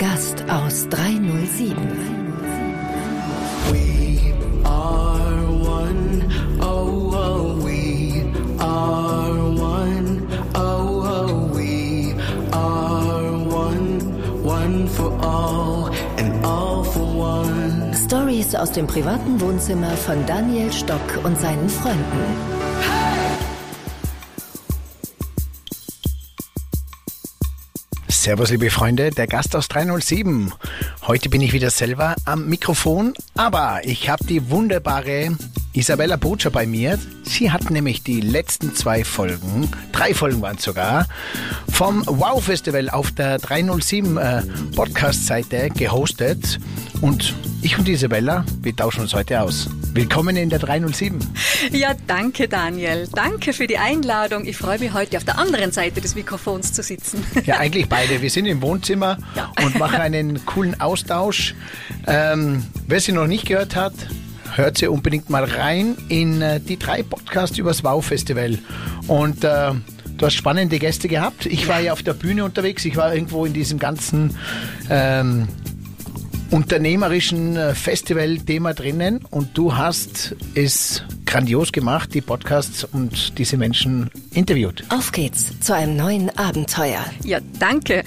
Gast aus 307. We are one. Oh, oh, we are one. Oh, oh, we are one. One for all and all for one. Stories aus dem privaten Wohnzimmer von Daniel Stock und seinen Freunden. Servus, liebe Freunde, der Gast aus 307. Heute bin ich wieder selber am Mikrofon, aber ich habe die wunderbare Isabella Botscher bei mir. Sie hat nämlich die letzten zwei Folgen, drei Folgen waren es sogar, vom Wow Festival auf der 307 äh, Podcast-Seite gehostet. Und ich und Isabella, wir tauschen uns heute aus. Willkommen in der 307. Ja, danke Daniel. Danke für die Einladung. Ich freue mich heute auf der anderen Seite des Mikrofons zu sitzen. Ja, eigentlich beide. Wir sind im Wohnzimmer Ja. und machen einen coolen Austausch. Ähm, wer sie noch nicht gehört hat, hört sie unbedingt mal rein in äh, die drei Podcasts übers Wow-Festival. Und äh, du hast spannende Gäste gehabt. Ich war ja auf der Bühne unterwegs. Ich war irgendwo in diesem ganzen ähm, unternehmerischen äh, Festival-Thema drinnen und du hast es grandios gemacht, die Podcasts und diese Menschen interviewt. Auf geht's zu einem neuen Abenteuer. Ja, danke.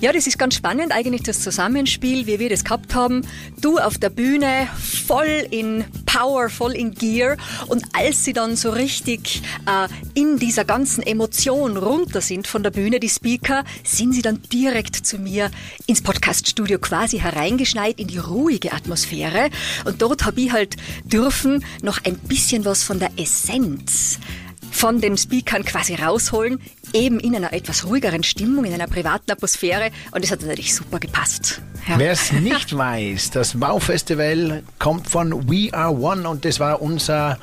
Ja, das ist ganz spannend, eigentlich das Zusammenspiel, wie wir das gehabt haben. Du auf der Bühne, voll in Power, voll in Gear. Und als sie dann so richtig äh, in dieser ganzen Emotion runter sind von der Bühne, die Speaker, sind sie dann direkt zu mir ins Podcaststudio quasi hereingeschneit in die ruhige Atmosphäre. Und dort habe ich halt dürfen noch ein bisschen was von der Essenz von den Speakern quasi rausholen, eben in einer etwas ruhigeren Stimmung, in einer privaten Atmosphäre. Und das hat natürlich super gepasst. Ja. Wer es nicht weiß, das Wow-Festival kommt von We Are One und das war unser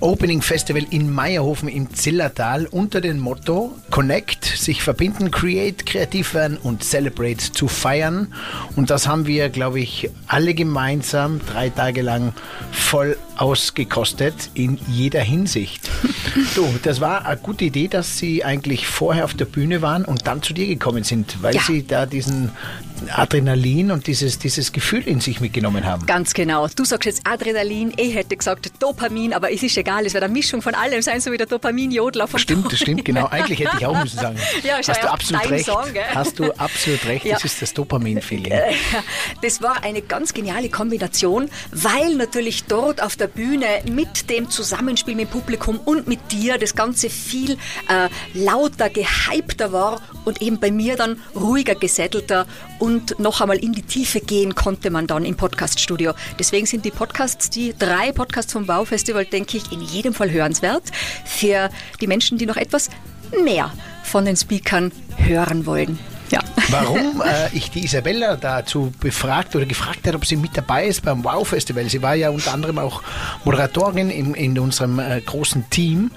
Opening Festival in Meierhofen im Zillertal unter dem Motto Connect, sich verbinden, create, kreativ werden und celebrate zu feiern. Und das haben wir, glaube ich, alle gemeinsam drei Tage lang voll ausgekostet in jeder Hinsicht. du, das war eine gute Idee, dass Sie eigentlich vorher auf der Bühne waren und dann zu dir gekommen sind, weil Ja. Sie da diesen Adrenalin und dieses, dieses Gefühl in sich mitgenommen haben. Ganz genau. Du sagst jetzt Adrenalin, ich hätte gesagt Dopamin, aber es ist egal, es wird eine Mischung von allem sein, so wie der Dopamin-Jodler von Stimmt, das stimmt, genau. Eigentlich hätte ich auch müssen sagen. Ja, Hast ja du absolut recht. Song? Hast du absolut recht. Ja. Das ist das Dopamin-Feeling. Das war eine ganz geniale Kombination, weil natürlich dort auf der Bühne mit dem Zusammenspiel mit dem Publikum und mit dir das Ganze viel äh, lauter, gehypter war und eben bei mir dann ruhiger, gesättelter und noch einmal in die Tiefe gehen konnte man dann im Podcaststudio. Deswegen sind die Podcasts, die drei Podcasts vom Baufestival, denke ich, in jedem Fall hörenswert für die Menschen, die noch etwas mehr von den Speakern hören wollen. Warum äh, ich die Isabella dazu befragt oder gefragt habe, ob sie mit dabei ist beim Wow-Festival. Sie war ja unter anderem auch Moderatorin in, in unserem äh, großen Team.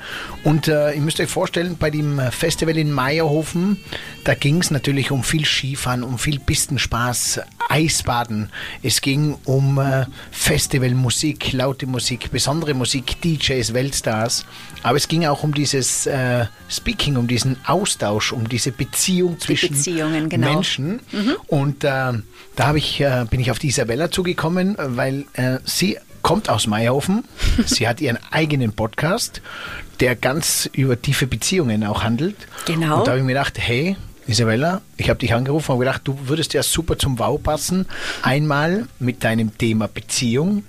Und äh, ihr müsst euch vorstellen, bei dem Festival in Meierhofen, da ging es natürlich um viel Skifahren, um viel Pistenspaß, Eisbaden. Es ging um äh, Festivalmusik, laute Musik, besondere Musik, DJs, Weltstars. Aber es ging auch um dieses äh, Speaking, um diesen Austausch, um diese Beziehung zwischen Beziehungen, genau. Menschen. Und äh, da ich, äh, bin ich auf die Isabella zugekommen, weil äh, sie kommt aus Meierhofen. sie hat ihren eigenen Podcast, der ganz über tiefe Beziehungen auch handelt. Genau. Und da habe ich mir gedacht, hey, Isabella, ich habe dich angerufen und gedacht, du würdest ja super zum Wow passen. Einmal mit deinem Thema Beziehung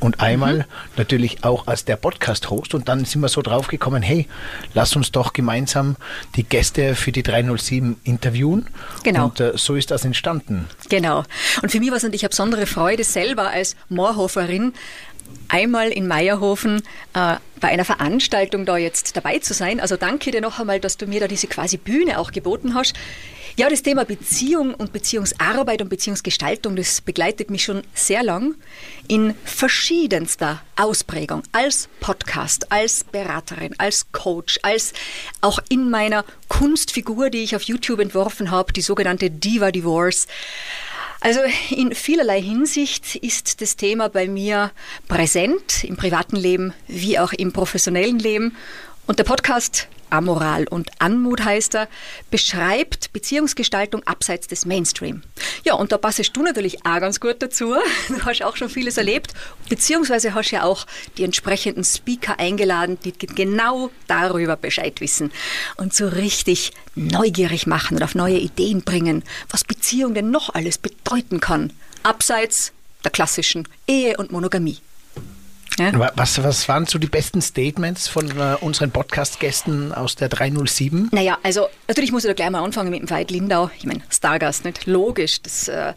und einmal natürlich auch als der Podcast-Host. Und dann sind wir so drauf gekommen, hey, lass uns doch gemeinsam die Gäste für die 307 interviewen. Genau. Und äh, so ist das entstanden. Genau. Und für mich war es natürlich eine besondere Freude, selber als Moorhoferin einmal in Meierhofen äh, bei einer Veranstaltung da jetzt dabei zu sein. Also danke dir noch einmal, dass du mir da diese quasi Bühne auch geboten hast. Ja, das Thema Beziehung und Beziehungsarbeit und Beziehungsgestaltung, das begleitet mich schon sehr lang in verschiedenster Ausprägung. Als Podcast, als Beraterin, als Coach, als auch in meiner Kunstfigur, die ich auf YouTube entworfen habe, die sogenannte Diva Divorce. Also in vielerlei Hinsicht ist das Thema bei mir präsent, im privaten Leben wie auch im professionellen Leben. Und der Podcast Amoral und Anmut heißt er, beschreibt Beziehungsgestaltung abseits des Mainstream. Ja, und da passest du natürlich auch ganz gut dazu. Du hast auch schon vieles erlebt, beziehungsweise hast ja auch die entsprechenden Speaker eingeladen, die genau darüber Bescheid wissen und so richtig neugierig machen und auf neue Ideen bringen, was Beziehung denn noch alles bedeuten kann, abseits der klassischen Ehe und Monogamie. Ja? Was, was waren so die besten Statements von äh, unseren Podcast-Gästen aus der 307? Naja, also natürlich muss ich da gleich mal anfangen mit dem Veit Lindau. Ich meine, Stargast, nicht? Logisch, das äh,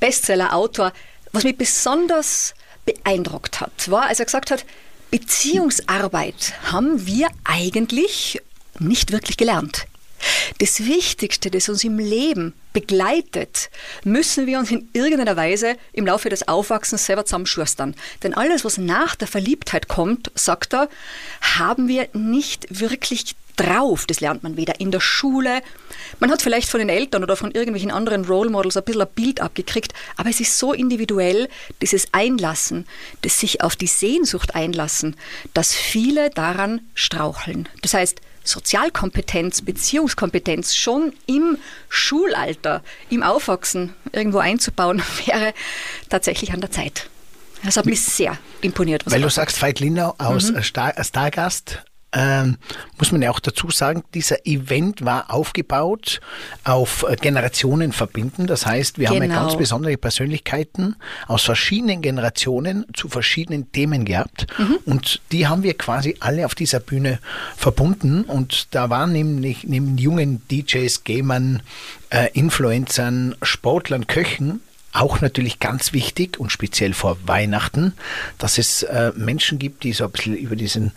Bestseller-Autor. Was mich besonders beeindruckt hat, war, als er gesagt hat, Beziehungsarbeit haben wir eigentlich nicht wirklich gelernt. Das Wichtigste, das uns im Leben begleitet, müssen wir uns in irgendeiner Weise im Laufe des Aufwachsens selber zusammenschustern. Denn alles, was nach der Verliebtheit kommt, sagt er, haben wir nicht wirklich drauf. Das lernt man weder in der Schule. Man hat vielleicht von den Eltern oder von irgendwelchen anderen Role Models ein bisschen ein Bild abgekriegt, aber es ist so individuell, dieses Einlassen, das sich auf die Sehnsucht einlassen, dass viele daran straucheln. Das heißt, Sozialkompetenz, Beziehungskompetenz schon im Schulalter, im Aufwachsen irgendwo einzubauen, wäre tatsächlich an der Zeit. Das hat mich sehr imponiert. Weil du sagst, Veit Lindau aus mhm. Star Stargast ähm, muss man ja auch dazu sagen, dieser Event war aufgebaut auf äh, Generationen verbinden. Das heißt, wir genau. haben ja ganz genau. besondere Persönlichkeiten aus verschiedenen Generationen zu verschiedenen Themen gehabt. Mhm. Und die haben wir quasi alle auf dieser Bühne verbunden. Und da waren nämlich neben jungen DJs, Gamern, äh, Influencern, Sportlern, Köchen auch natürlich ganz wichtig und speziell vor Weihnachten, dass es äh, Menschen gibt, die so ein bisschen über diesen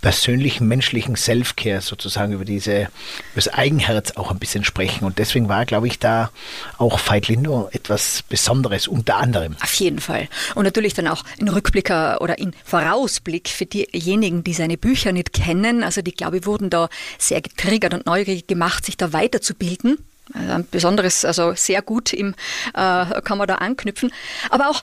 persönlichen menschlichen Self-Care sozusagen über diese über das Eigenherz auch ein bisschen sprechen und deswegen war glaube ich da auch Veit Lindo etwas Besonderes unter anderem. Auf jeden Fall und natürlich dann auch in Rückblicker oder in Vorausblick für diejenigen, die seine Bücher nicht kennen, also die glaube ich wurden da sehr getriggert und neugierig gemacht, sich da weiterzubilden. Also ein besonderes, also sehr gut im, äh, kann man da anknüpfen. Aber auch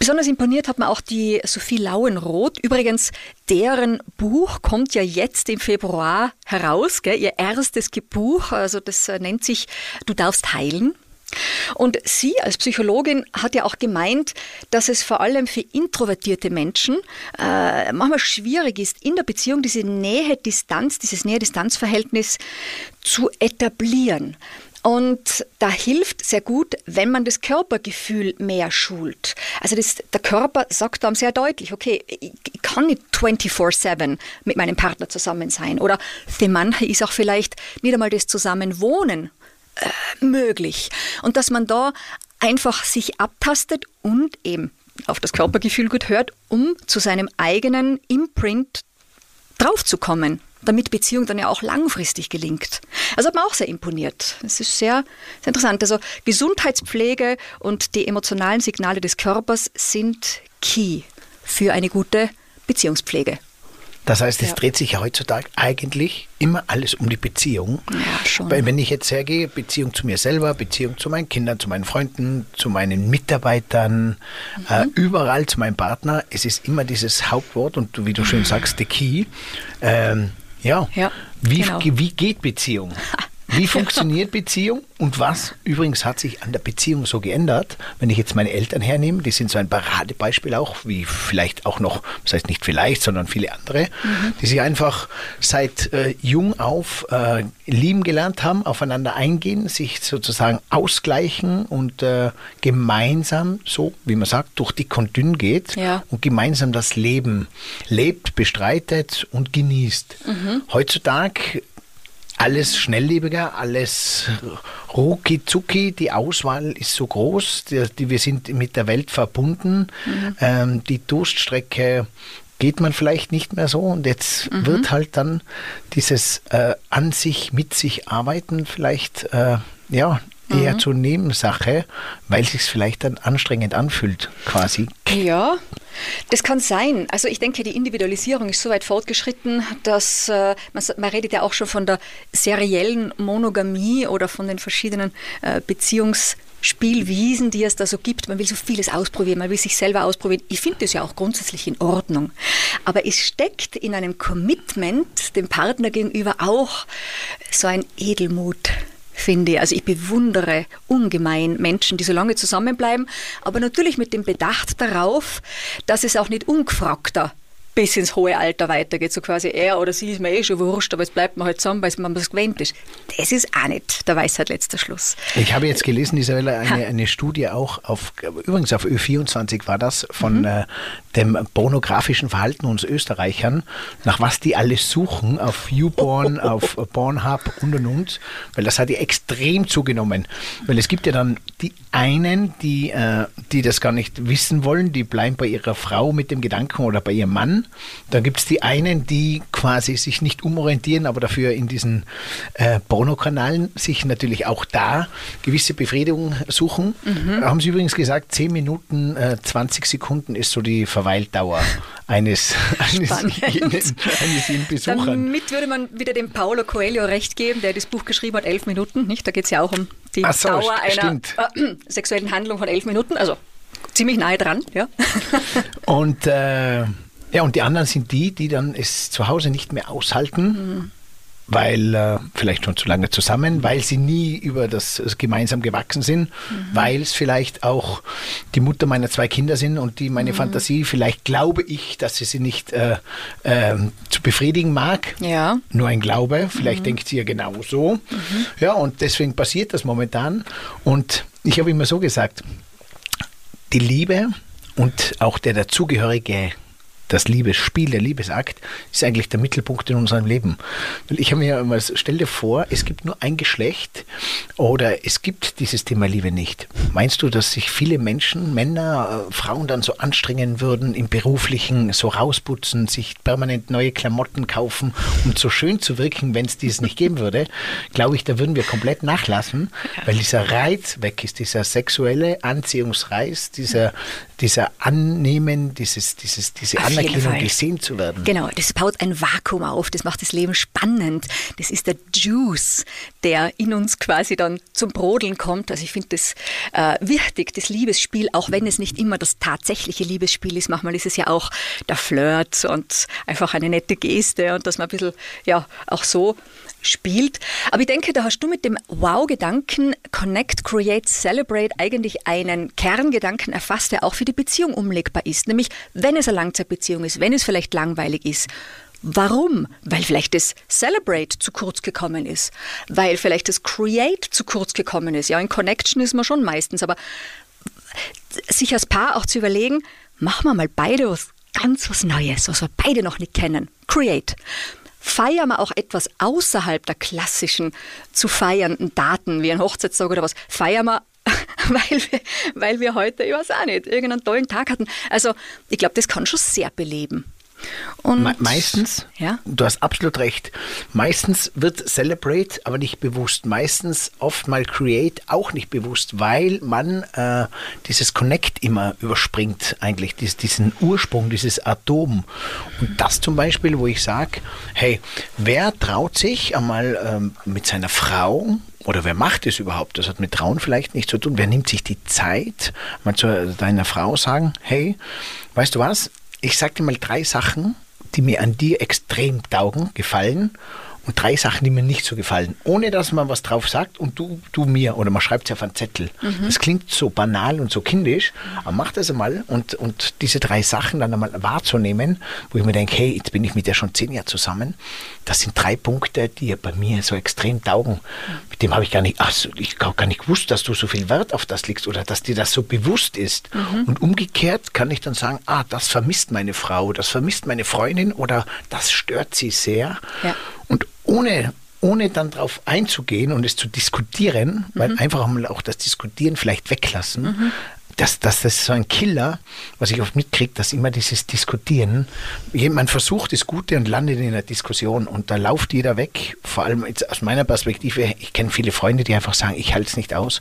Besonders imponiert hat mir auch die Sophie Lauenroth. Übrigens, deren Buch kommt ja jetzt im Februar heraus, gell? ihr erstes Buch, also das äh, nennt sich Du darfst heilen. Und sie als Psychologin hat ja auch gemeint, dass es vor allem für introvertierte Menschen äh, manchmal schwierig ist, in der Beziehung diese Nähe-Distanz, dieses Nähe-Distanz-Verhältnis zu etablieren. Und da hilft sehr gut, wenn man das Körpergefühl mehr schult. Also das, der Körper sagt dann sehr deutlich, okay, ich, ich kann nicht 24-7 mit meinem Partner zusammen sein. Oder für manche ist auch vielleicht nicht einmal das Zusammenwohnen äh, möglich. Und dass man da einfach sich abtastet und eben auf das Körpergefühl gut hört, um zu seinem eigenen Imprint draufzukommen damit Beziehung dann ja auch langfristig gelingt. Also hat mir auch sehr imponiert. Es ist sehr, sehr interessant. Also Gesundheitspflege und die emotionalen Signale des Körpers sind key für eine gute Beziehungspflege. Das heißt, es ja. dreht sich ja heutzutage eigentlich immer alles um die Beziehung. Ja, schon. Weil wenn ich jetzt hergehe, Beziehung zu mir selber, Beziehung zu meinen Kindern, zu meinen Freunden, zu meinen Mitarbeitern, mhm. äh, überall zu meinem Partner, es ist immer dieses Hauptwort und wie du schön sagst, the key. Ähm, ja. ja wie, genau. wie geht Beziehung? Wie funktioniert Beziehung und was übrigens hat sich an der Beziehung so geändert? Wenn ich jetzt meine Eltern hernehme, die sind so ein Paradebeispiel auch, wie vielleicht auch noch, das heißt nicht vielleicht, sondern viele andere, mhm. die sich einfach seit äh, jung auf äh, lieben gelernt haben, aufeinander eingehen, sich sozusagen ausgleichen und äh, gemeinsam, so wie man sagt, durch dick und dünn geht ja. und gemeinsam das Leben lebt, bestreitet und genießt. Mhm. Heutzutage alles schnelllebiger, alles rucki zucki. Die Auswahl ist so groß, die, die wir sind mit der Welt verbunden. Mhm. Ähm, die Durststrecke geht man vielleicht nicht mehr so und jetzt mhm. wird halt dann dieses äh, an sich, mit sich arbeiten vielleicht äh, ja eher mhm. zur Nebensache, weil sich vielleicht dann anstrengend anfühlt, quasi. Ja, das kann sein. Also ich denke, die Individualisierung ist so weit fortgeschritten, dass äh, man, man, redet ja auch schon von der seriellen Monogamie oder von den verschiedenen äh, Beziehungs Spielwiesen, die es da so gibt. Man will so vieles ausprobieren, man will sich selber ausprobieren. Ich finde das ja auch grundsätzlich in Ordnung. Aber es steckt in einem Commitment dem Partner gegenüber auch so ein Edelmut finde ich. Also ich bewundere ungemein Menschen, die so lange zusammenbleiben, aber natürlich mit dem Bedacht darauf, dass es auch nicht ungefragter bis ins hohe Alter weitergeht. So quasi er oder sie ist mir eh schon wurscht, aber es bleibt man halt zusammen, weil man das gewöhnt ist. Das ist auch nicht der Weisheit letzter Schluss. Ich habe jetzt gelesen, Isabella, eine, eine Studie auch auf, übrigens auf Ö24 war das, von mhm. äh, dem pornografischen Verhalten uns Österreichern, nach was die alles suchen, auf YouPorn, auf Pornhub und und und, weil das hat ja extrem zugenommen. Weil es gibt ja dann die einen, die, äh, die das gar nicht wissen wollen, die bleiben bei ihrer Frau mit dem Gedanken oder bei ihrem Mann. Dann gibt es die einen, die quasi sich nicht umorientieren, aber dafür in diesen äh, Pornokanalen sich natürlich auch da gewisse Befriedigung suchen. Mhm. Haben Sie übrigens gesagt, 10 Minuten, äh, 20 Sekunden ist so die Verweildauer eines, eines, eines, eines Besuchern. Damit würde man wieder dem Paulo Coelho recht geben, der das Buch geschrieben hat, elf Minuten. Nicht? Da geht es ja auch um die so, Dauer einer äh, sexuellen Handlung von elf Minuten. Also ziemlich nahe dran. Ja. Und äh, ja, und die anderen sind die, die dann es zu Hause nicht mehr aushalten. Mhm weil äh, vielleicht schon zu lange zusammen, weil sie nie über das, das gemeinsam gewachsen sind, mhm. weil es vielleicht auch die Mutter meiner zwei Kinder sind und die meine mhm. Fantasie, vielleicht glaube ich, dass sie sie nicht äh, äh, zu befriedigen mag. Ja. Nur ein Glaube, vielleicht mhm. denkt sie ja genau so. Mhm. Ja, und deswegen passiert das momentan. Und ich habe immer so gesagt, die Liebe und auch der dazugehörige das Liebesspiel, der Liebesakt, ist eigentlich der Mittelpunkt in unserem Leben. Ich habe mir immer, stell dir vor, es gibt nur ein Geschlecht oder es gibt dieses Thema Liebe nicht. Meinst du, dass sich viele Menschen, Männer, äh, Frauen dann so anstrengen würden, im Beruflichen so rausputzen, sich permanent neue Klamotten kaufen, um so schön zu wirken, wenn es dies nicht geben würde? Glaube ich, da würden wir komplett nachlassen, weil dieser Reiz weg ist, dieser sexuelle Anziehungsreiz, dieser, dieser Annehmen, dieses, dieses, diese Anerkennung Anerkennung gesehen zu werden. Genau, das baut ein Vakuum auf, das macht das Leben spannend. Das ist der Juice, der in uns quasi dann zum Brodeln kommt. Also ich finde das äh, wichtig, das Liebesspiel, auch wenn es nicht immer das tatsächliche Liebesspiel ist. Manchmal ist es ja auch der Flirt und einfach eine nette Geste und dass man ein bisschen, ja, auch so spielt. Aber ich denke, da hast du mit dem Wow-Gedanken Connect, Create, Celebrate eigentlich einen Kerngedanken erfasst, der auch für die Beziehung umlegbar ist. Nämlich, wenn es eine Langzeitbeziehung ist, wenn es vielleicht langweilig ist, Warum? Weil vielleicht das Celebrate zu kurz gekommen ist, weil vielleicht das Create zu kurz gekommen ist. Ja, in Connection ist man schon meistens, aber sich als Paar auch zu überlegen, machen wir mal beide was ganz was Neues, was wir beide noch nicht kennen. Create feiern wir auch etwas außerhalb der klassischen zu feiernden Daten, wie ein Hochzeitstag oder was, feiern wir weil wir, weil wir heute, ich weiß auch nicht, irgendeinen tollen Tag hatten. Also ich glaube, das kann schon sehr beleben. Und Me meistens, ja? du hast absolut recht, meistens wird Celebrate aber nicht bewusst, meistens oft mal Create auch nicht bewusst, weil man äh, dieses Connect immer überspringt, eigentlich dies, diesen Ursprung, dieses Atom. Und das zum Beispiel, wo ich sage, hey, wer traut sich einmal ähm, mit seiner Frau oder wer macht es überhaupt? Das hat mit Trauen vielleicht nichts zu tun. Wer nimmt sich die Zeit, mal zu deiner Frau sagen, hey, weißt du was, ich sage dir mal drei Sachen, die mir an dir extrem taugen, gefallen und drei Sachen, die mir nicht so gefallen, ohne dass man was drauf sagt und du, du mir oder man schreibt es auf einen Zettel. Mhm. Das klingt so banal und so kindisch, aber mach das einmal und, und diese drei Sachen dann einmal wahrzunehmen, wo ich mir denke, hey, jetzt bin ich mit der schon zehn Jahre zusammen. Das sind drei Punkte, die bei mir so extrem taugen. Mit dem habe ich gar nicht, ach, ich habe gar nicht gewusst, dass du so viel Wert auf das legst oder dass dir das so bewusst ist. Mhm. Und umgekehrt kann ich dann sagen, ah, das vermisst meine Frau, das vermisst meine Freundin oder das stört sie sehr. Ja. Ohne, ohne dann darauf einzugehen und es zu diskutieren, mhm. weil einfach mal auch das Diskutieren vielleicht weglassen, mhm. Das, das, das so ein Killer, was ich oft mitkriege, dass immer dieses Diskutieren, man versucht das Gute und landet in einer Diskussion und da lauft jeder weg. Vor allem jetzt aus meiner Perspektive, ich kenne viele Freunde, die einfach sagen, ich halte es nicht aus.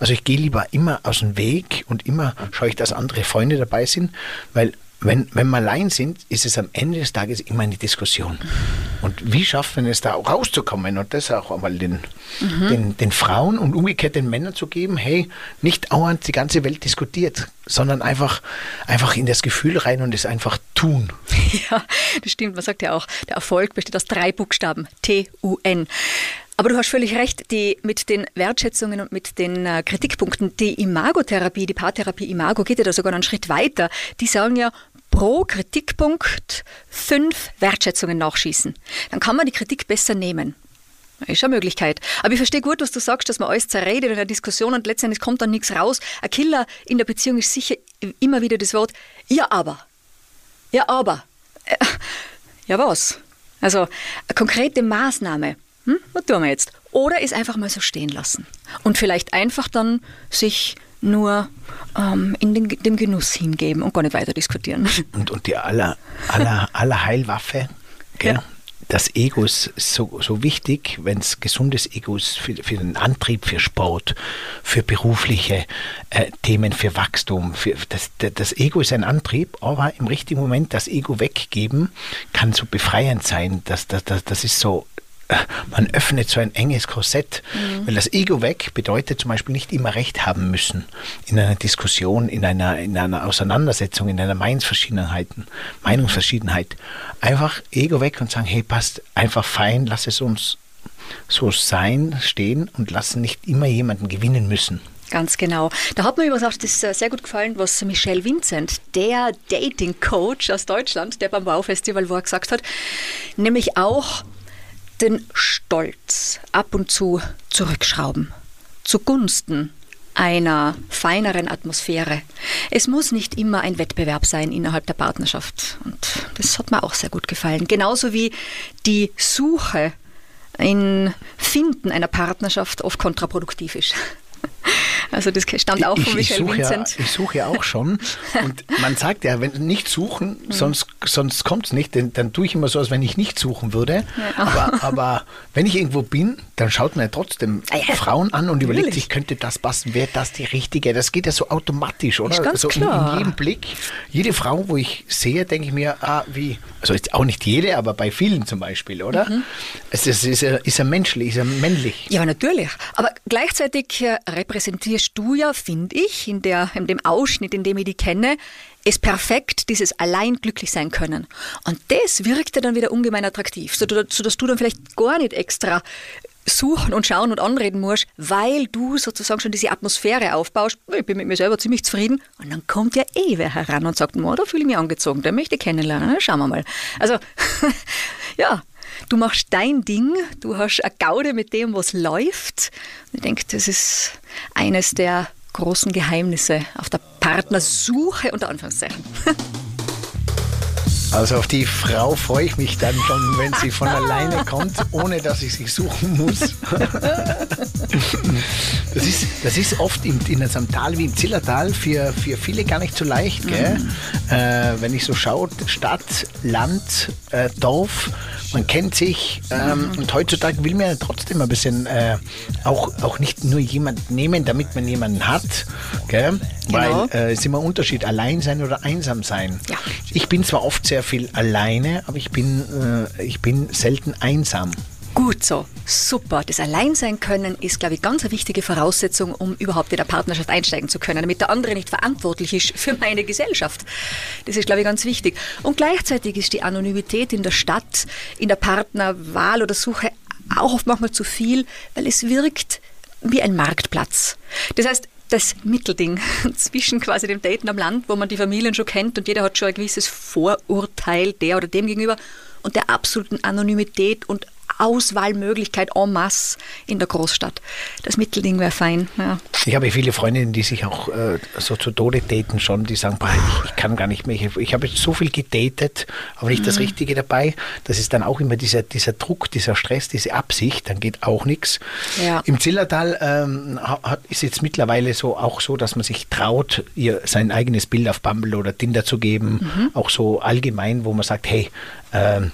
Also ich gehe lieber immer aus dem Weg und immer schaue ich, dass andere Freunde dabei sind, weil wenn, wenn wir allein sind, ist es am Ende des Tages immer eine Diskussion. Und wie schafft man es da auch rauszukommen und das auch einmal den, den, den Frauen und umgekehrt den Männern zu geben, hey, nicht dauernd die ganze Welt diskutiert, sondern einfach, einfach in das Gefühl rein und es einfach tun. Ja, das stimmt. Man sagt ja auch, der Erfolg besteht aus drei Buchstaben. T-U-N. Aber du hast völlig recht, die, mit den Wertschätzungen und mit den äh, Kritikpunkten, die Imagotherapie, die Paartherapie Imago geht ja da sogar einen Schritt weiter. Die sagen ja, pro Kritikpunkt fünf Wertschätzungen nachschießen. Dann kann man die Kritik besser nehmen. Ist eine Möglichkeit. Aber ich verstehe gut, was du sagst, dass man alles zerredet in einer Diskussion und letztendlich kommt dann nichts raus. Ein Killer in der Beziehung ist sicher immer wieder das Wort, ja aber. Ja aber. Äh, Ja was? Also eine konkrete Maßnahme. Hm? Was tun wir jetzt? Oder es einfach mal so stehen lassen. Und vielleicht einfach dann sich nur ähm, in den, dem Genuss hingeben und gar nicht weiter diskutieren. Und, und die aller, aller, aller Heilwaffe, gell? Ja. das Ego ist so, so wichtig, wenn es gesundes Ego ist für, für den Antrieb, für Sport, für berufliche äh, Themen, für Wachstum. Für, das, das Ego ist ein Antrieb, aber im richtigen Moment das Ego weggeben kann so befreiend sein. Das, das, das, das ist so man öffnet so ein enges Korsett. Weil das Ego weg bedeutet zum Beispiel nicht immer Recht haben müssen in einer Diskussion, in einer, in einer Auseinandersetzung, in einer Meinungsverschiedenheiten, Meinungsverschiedenheit. Einfach Ego weg und sagen, hey, passt einfach fein, lass es uns so sein, stehen und lassen nicht immer jemanden gewinnen müssen. Ganz genau. Da hat mir übrigens auch das äh, sehr gut gefallen, was Michelle Vincent, der Dating-Coach aus Deutschland, der beim Wow-Festival war, gesagt hat, nämlich auch den Stolz ab und zu zurückschrauben, zugunsten einer feineren Atmosphäre. Es muss nicht immer ein Wettbewerb sein innerhalb der Partnerschaft. Und das hat mir auch sehr gut gefallen. Genauso wie die Suche in Finden einer Partnerschaft oft kontraproduktiv ist. Also das stammt auch von ich, ich, suche ja, Vincent. ich suche ja auch schon. Und man sagt ja, wenn nicht suchen, sonst, sonst kommt es nicht. Denn, dann tue ich immer so, als wenn ich nicht suchen würde. Aber, aber wenn ich irgendwo bin, dann schaut man ja trotzdem Ah ja. Frauen an und überlegt sich, könnte das passen? Wäre das die richtige? Das geht ja so automatisch, oder? Ist ganz so in- klar. In jedem Blick. Jede Frau, wo ich sehe, denke ich mir, ah, wie, also jetzt auch nicht jede, aber bei vielen zum Beispiel, oder? Mhm. Es ist, ist, er, ist er menschlich, ist er männlich. Ja, natürlich. Aber gleichzeitig äh, repräsentierst du ja, finde ich, in, der, in dem Ausschnitt, in dem ich die kenne, es perfekt, dieses allein glücklich sein können. Und das wirkt ja dann wieder ungemein attraktiv, sodass du dann vielleicht gar nicht extra suchen und schauen und anreden musst, weil du sozusagen schon diese Atmosphäre aufbaust. Ich bin mit mir selber ziemlich zufrieden. Und dann kommt ja eh wer heran und sagt, "Mo, da fühle ich mich angezogen, der möchte ich kennenlernen. Schauen wir mal. Also, ja, du machst dein Ding, du hast eine Gaude mit dem, was läuft. Ich denke, das ist eines der großen Geheimnisse auf der Partnersuche unter Anführungszeichen. Also auf die Frau freue ich mich dann schon, wenn sie von alleine kommt, ohne dass ich sie suchen muss. Das ist, das ist oft in, in einem Tal wie im Zillertal für, für viele gar nicht so leicht. Gell? Äh, wenn ich so schaue, Stadt, Land, äh, Dorf, man kennt sich ähm, und heutzutage will man ja trotzdem ein bisschen äh, auch, auch nicht nur jemanden nehmen, damit man jemanden hat. Gell? Genau. Weil äh, es ist immer ein Unterschied, allein sein oder einsam sein. Ja. Ich bin zwar oft sehr viel alleine, aber ich bin, äh, ich bin selten einsam. Gut so, super. Das Alleinsein können ist, glaube ich, ganz eine wichtige Voraussetzung, um überhaupt in eine Partnerschaft einsteigen zu können, damit der andere nicht verantwortlich ist für meine Gesellschaft. Das ist, glaube ich, ganz wichtig. Und gleichzeitig ist die Anonymität in der Stadt, in der Partnerwahl oder Suche auch oft manchmal zu viel, weil es wirkt wie ein Marktplatz. Das heißt, das Mittelding zwischen quasi dem Daten am Land, wo man die Familien schon kennt und jeder hat schon ein gewisses Vorurteil der oder dem gegenüber und der absoluten Anonymität und Auswahlmöglichkeit en masse in der Großstadt. Das Mittelding wäre fein. Ja. Ich habe viele Freundinnen, die sich auch äh, so zu Tode daten schon, die sagen, boah, ich, ich kann gar nicht mehr, ich, ich habe jetzt so viel gedatet, aber nicht das Richtige dabei. Das ist dann auch immer dieser, dieser Druck, dieser Stress, diese Absicht, dann geht auch nichts. Ja. Im Zillertal ähm, hat, ist jetzt mittlerweile so auch so, dass man sich traut, ihr sein eigenes Bild auf Bumble oder Tinder zu geben, auch so allgemein, wo man sagt, hey, ähm,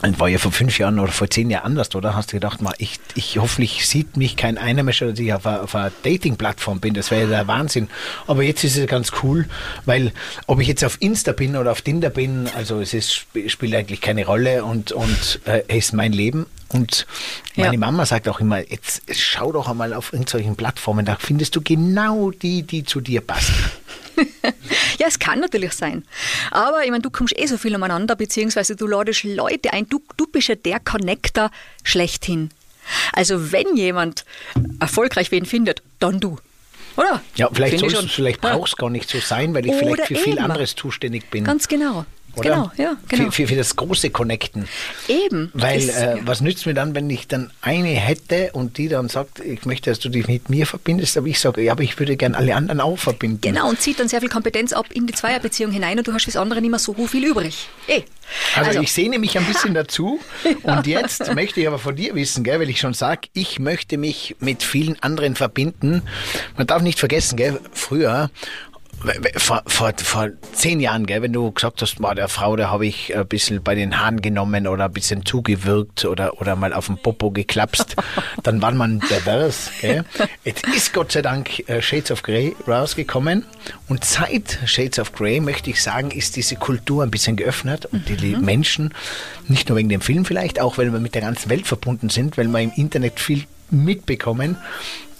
Das war ja vor fünf Jahren oder vor zehn Jahren anders, oder? Hast du gedacht, mal, ich, ich hoffentlich sieht mich kein einer mehr schon, dass ich auf einer, auf einer Dating-Plattform bin. Das wäre ja der Wahnsinn. Aber jetzt ist es ganz cool, weil ob ich jetzt auf Insta bin oder auf Tinder bin, also es ist, spielt eigentlich keine Rolle und, und äh, es ist mein Leben. Und meine Ja. Mama sagt auch immer, jetzt schau doch einmal auf irgendwelchen Plattformen, da findest du genau die, die zu dir passen. Ja, es kann natürlich sein. Aber ich meine, du kommst eh so viel umeinander, beziehungsweise du ladest Leute ein. Du, du bist ja der Connector schlechthin. Also wenn jemand erfolgreich wen findet, dann du. Oder? Ja, vielleicht, Finde ich soll's- schon. vielleicht brauchst es gar nicht so sein, weil ich Oder vielleicht für viel eben. anderes zuständig bin. Ganz genau. Oder? Genau, ja, genau. Für, für, für das große Connecten. Eben. Weil, Das- äh, ja. was nützt mir dann, wenn ich dann eine hätte und die dann sagt, ich möchte, dass du dich mit mir verbindest, aber ich sage, ja, aber ich würde gern alle anderen auch verbinden. Genau, und zieht dann sehr viel Kompetenz ab in die Zweierbeziehung hinein und du hast fürs andere nicht mehr so viel übrig. Eh. Also, ich sehne mich ein bisschen dazu und jetzt möchte ich aber von dir wissen, gell, weil ich schon sage, ich möchte mich mit vielen anderen verbinden. Man darf nicht vergessen, gell, früher vor, vor, vor zehn Jahren, gell, wenn du gesagt hast, mal der Frau, da habe ich ein bisschen bei den Haaren genommen oder ein bisschen zugewirkt oder, oder mal auf den Popo geklapst, dann war man pervers. Gell. Jetzt ist Gott sei Dank äh, Shades of Grey rausgekommen und seit Shades of Grey, möchte ich sagen, ist diese Kultur ein bisschen geöffnet und die die Menschen, nicht nur wegen dem Film vielleicht, auch weil wir mit der ganzen Welt verbunden sind, weil wir im Internet viel mitbekommen,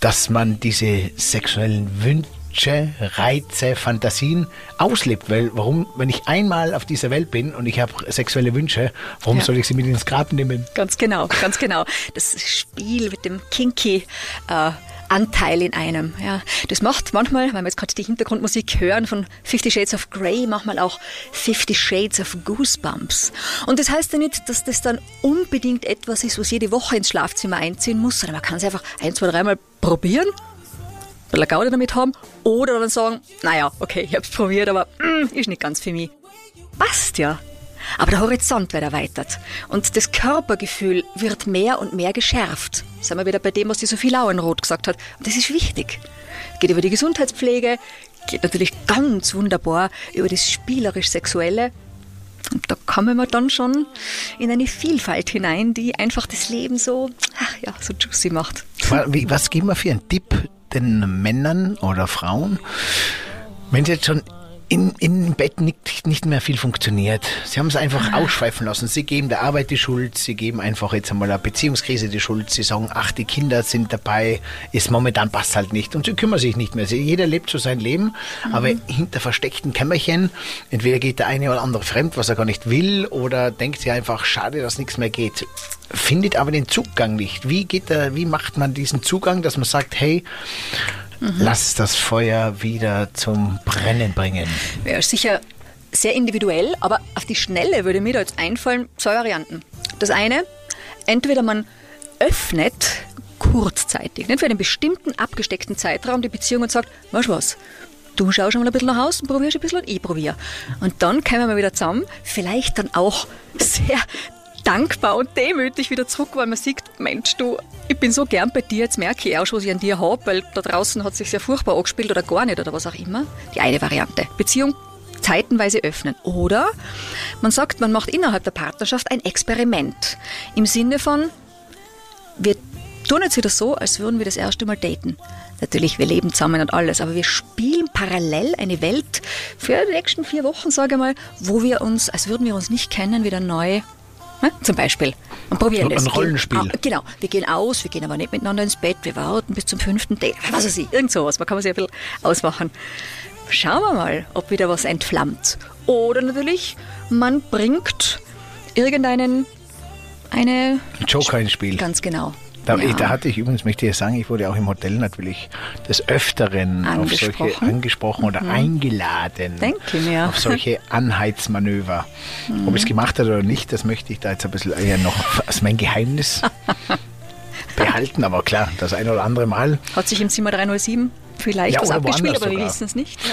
dass man diese sexuellen Wünsche, Reize, Fantasien auslebt. Weil warum, wenn ich einmal auf dieser Welt bin und ich habe sexuelle Wünsche, warum Ja. soll ich sie mit ins Grab nehmen? Ganz genau, ganz genau. Das Spiel mit dem kinky äh, Anteil in einem. Ja, das macht manchmal, wenn wir jetzt gerade die Hintergrundmusik hören von Fifty Shades of Grey, manchmal auch Fifty Shades of Goosebumps. Und das heißt ja nicht, dass das dann unbedingt etwas ist, was jede Woche ins Schlafzimmer einziehen muss, sondern man kann es einfach ein, zwei, dreimal probieren, bisschen Gaude damit haben oder dann sagen, naja, okay, ich habe es probiert, aber mm, ist nicht ganz für mich. Passt ja. Aber der Horizont wird erweitert und das Körpergefühl wird mehr und mehr geschärft. Sind wir wieder bei dem, was die Sophie Lauenroth gesagt hat. Und das ist wichtig. Geht über die Gesundheitspflege, geht natürlich ganz wunderbar über das spielerisch-sexuelle. Und da kommen wir dann schon in eine Vielfalt hinein, die einfach das Leben so, ach ja, so juicy macht. Was geben wir für einen Tipp den Männern oder Frauen, wenn sie jetzt schon in, im Bett nicht, nicht mehr viel funktioniert. Sie haben es einfach ausschweifen lassen. Sie geben der Arbeit die Schuld, sie geben einfach jetzt einmal einer Beziehungskrise die Schuld. Sie sagen, ach, die Kinder sind dabei, ist momentan passt halt nicht. Und sie kümmern sich nicht mehr. Sie, jeder lebt so sein Leben, aber hinter versteckten Kämmerchen, entweder geht der eine oder andere fremd, was er gar nicht will, oder denkt sie einfach, schade, dass nichts mehr geht. Findet aber den Zugang nicht. Wie geht der, wie macht man diesen Zugang, dass man sagt, hey, lass das Feuer wieder zum Brennen bringen? Ja, sicher sehr individuell, aber auf die Schnelle würde mir da jetzt einfallen zwei Varianten. Das eine, entweder man öffnet kurzzeitig, nicht für einen bestimmten abgesteckten Zeitraum die Beziehung und sagt, weißt du was, du schaust schon mal ein bisschen nach Hause und probierst ein bisschen und ich probiere. Und dann kommen wir wieder zusammen, vielleicht dann auch sehr dankbar und demütig wieder zurück, weil man sieht, Mensch, du, ich bin so gern bei dir, jetzt merke ich auch schon, was ich an dir habe, weil da draußen hat sich sehr furchtbar angespielt oder gar nicht oder was auch immer. Die eine Variante. Beziehung zeitenweise öffnen. Oder man sagt, man macht innerhalb der Partnerschaft ein Experiment. Im Sinne von, wir tun jetzt wieder so, als würden wir das erste Mal daten. Natürlich, wir leben zusammen und alles, aber wir spielen parallel eine Welt für die nächsten vier Wochen, sage ich mal, wo wir uns, als würden wir uns nicht kennen, wieder neu, ne, zum Beispiel, und probieren Ein das. Rollenspiel. Gehen, genau, wir gehen aus, wir gehen aber nicht miteinander ins Bett, wir warten bis zum fünften Date, was weiß ich, irgend sowas, man kann sich ein bisschen ausmachen. Schauen wir mal, ob wieder was entflammt. Oder natürlich, man bringt irgendeinen, eine... Joker ins Spiel. Ganz genau. Da, Ja. da hatte ich übrigens, möchte ich sagen, ich wurde auch im Hotel natürlich des Öfteren auf solche Angesprochen. Mhm. oder eingeladen. Denke mir. Auf solche Anheizmanöver. Ob ich es gemacht habe oder nicht, das möchte ich da jetzt ein bisschen eher noch als mein Geheimnis behalten. Aber klar, das ein oder andere Mal. Hat sich im Zimmer 307 vielleicht Ja, was abgespielt, aber wir sogar. wissen es nicht.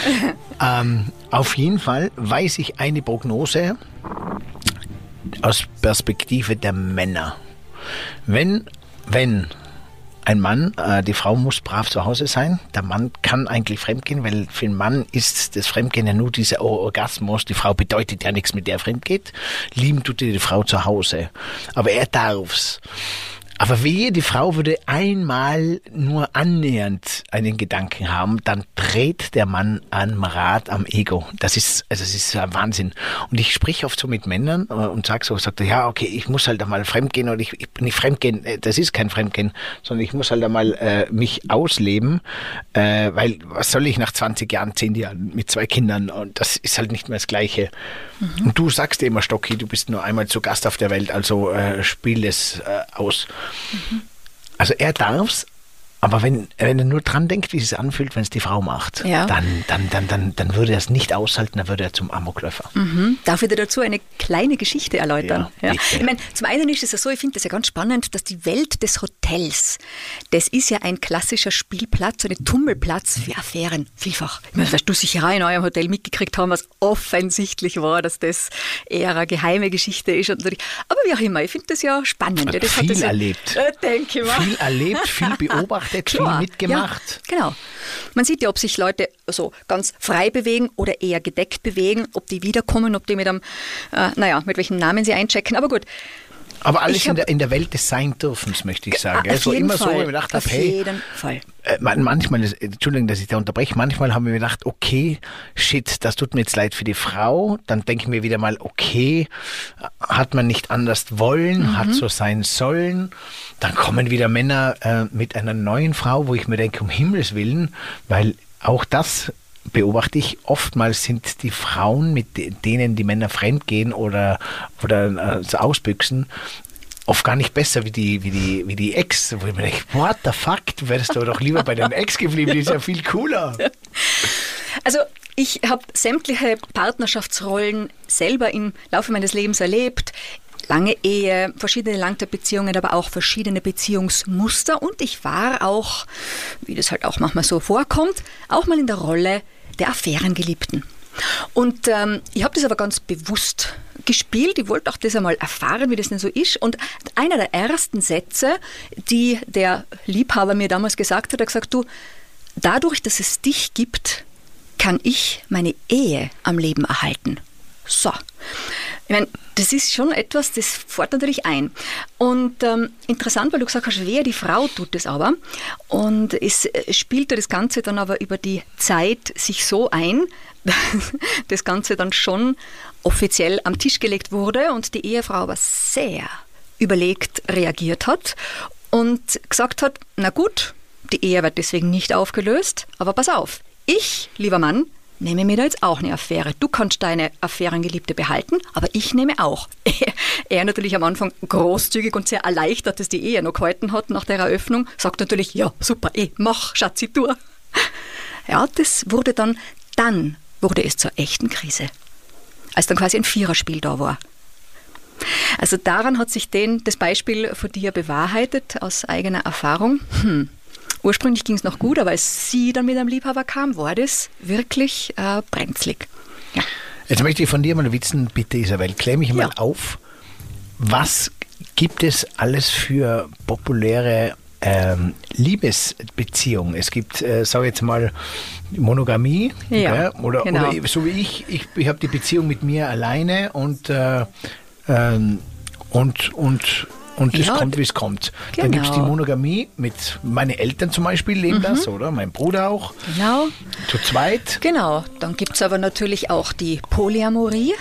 Ähm, auf jeden Fall weiß ich eine Prognose aus Perspektive der Männer. Wenn, wenn ein Mann, äh, die Frau muss brav zu Hause sein. Der Mann kann eigentlich fremdgehen, weil für einen Mann ist das Fremdgehen ja nur dieser Orgasmus. Die Frau bedeutet ja nichts, mit der er fremdgeht. Lieben tut die Frau zu Hause. Aber er darf's. Aber wehe, die Frau würde einmal nur annähernd einen Gedanken haben, dann dreht der Mann am Rad am Ego. Das ist, also das ist ein Wahnsinn. Und ich spreche oft so mit Männern äh, und sage so, sagt er, ja, okay, ich muss halt einmal fremdgehen oder ich, ich nicht fremdgehen, äh, das ist kein Fremdgehen, sondern ich muss halt einmal äh, mich ausleben, äh, weil was soll ich nach 20 Jahren, 10 Jahren mit zwei Kindern und das ist halt nicht mehr das Gleiche. Mhm. Und du sagst immer, Stocki, du bist nur einmal zu Gast auf der Welt, also äh, spiel es äh, aus. Also er darf's, aber wenn, wenn er nur dran denkt, wie es sich anfühlt, wenn es die Frau macht, Ja. dann, dann, dann, dann, dann würde er es nicht aushalten, dann würde er zum Amokläufer. Mhm. Darf ich dir dazu eine kleine Geschichte erläutern? Ja, bitte. Ich meine, zum einen ist es ja so, ich finde das ja ganz spannend, dass die Welt des Hotels, das ist ja ein klassischer Spielplatz, ein Tummelplatz für Affären, vielfach. Ich meine, wirst du sicher auch in eurem Hotel mitgekriegt haben, was offensichtlich war, dass das eher eine geheime Geschichte ist. Aber wie auch immer, ich finde das ja spannend. Ja, das Viel das ja, erlebt. Äh, denke ich mal. Viel erlebt, viel beobachtet, Klar, viel mitgemacht. Ja, genau. Man sieht ja, ob sich Leute so ganz frei bewegen oder eher gedeckt bewegen, ob die wiederkommen, ob die mit einem, äh, naja, mit welchen Namen sie einchecken. Aber gut. Aber alles Ich in der, in der Welt des Sein-Dürfens, möchte ich sagen. Auf Also jeden immer so, Fall. wo ich mir gedacht habe, hey, jeden Fall. Äh, man- manchmal, ist- Entschuldigung, dass ich da unterbreche, manchmal haben wir mir gedacht, okay, shit, das tut mir jetzt leid für die Frau. Dann denke ich mir wieder mal, okay, hat man nicht anders wollen, hat so sein sollen. Dann kommen wieder Männer äh, mit einer neuen Frau, wo ich mir denke, um Himmels Willen, weil auch das beobachte ich, oftmals sind die Frauen, mit de- denen die Männer fremdgehen oder, oder äh, ausbüchsen, oft gar nicht besser wie die, wie die, wie die Ex, wo ich mir denke, what the fuck, du wärst doch lieber bei deinem Ex geblieben, die ist ja viel cooler. Also ich habe sämtliche Partnerschaftsrollen selber im Laufe meines Lebens erlebt. Lange Ehe, verschiedene Langzeitbeziehungen, aber auch verschiedene Beziehungsmuster. Und ich war auch, wie das halt auch manchmal so vorkommt, auch mal in der Rolle der Affärengeliebten. Und ähm, ich habe das aber ganz bewusst gespielt. Ich wollte auch das einmal erfahren, wie das denn so ist. Und einer der ersten Sätze, die der Liebhaber mir damals gesagt hat, hat gesagt, du, dadurch, dass es dich gibt, kann ich meine Ehe am Leben erhalten. So. Ich meine, das ist schon etwas, das fordert natürlich ein. Und ähm, interessant, weil du gesagt hast, wer die Frau tut das aber. Und es äh, spielte das Ganze dann aber über die Zeit sich so ein, dass das Ganze dann schon offiziell am Tisch gelegt wurde und die Ehefrau aber sehr überlegt reagiert hat und gesagt hat, na gut, die Ehe wird deswegen nicht aufgelöst, aber pass auf, ich, lieber Mann, nehme mir da jetzt auch eine Affäre. Du kannst deine Affärengeliebte behalten, aber ich nehme auch. Er natürlich am Anfang großzügig und sehr erleichtert, dass die Ehe noch gehalten hat nach der Eröffnung, sagt natürlich, ja, super, eh, mach, Schatzi, tu. Ja, das wurde dann, dann wurde es zur echten Krise. Als dann quasi ein Viererspiel da war. Also daran hat sich den, das Beispiel von dir bewahrheitet, aus eigener Erfahrung. Hm. Ursprünglich ging es noch gut, aber als sie dann mit einem Liebhaber kam, war das wirklich äh, brenzlig. Ja. Jetzt möchte ich von dir mal wissen, bitte Isabel, klär mich mal Ja. auf, was gibt es alles für populäre ähm, Liebesbeziehungen? Es gibt, äh, sag jetzt mal, Monogamie, Ja, oder, genau. oder so wie ich, ich, ich habe die Beziehung mit mir alleine und, äh, ähm, und, und, und es Ja, kommt, wie es kommt. Dann gibt es die genau. Monogamie mit, meine Eltern zum Beispiel leben das, oder? Mein Bruder auch, Genau. zu zweit. Genau, dann gibt es aber natürlich auch die Polyamorie,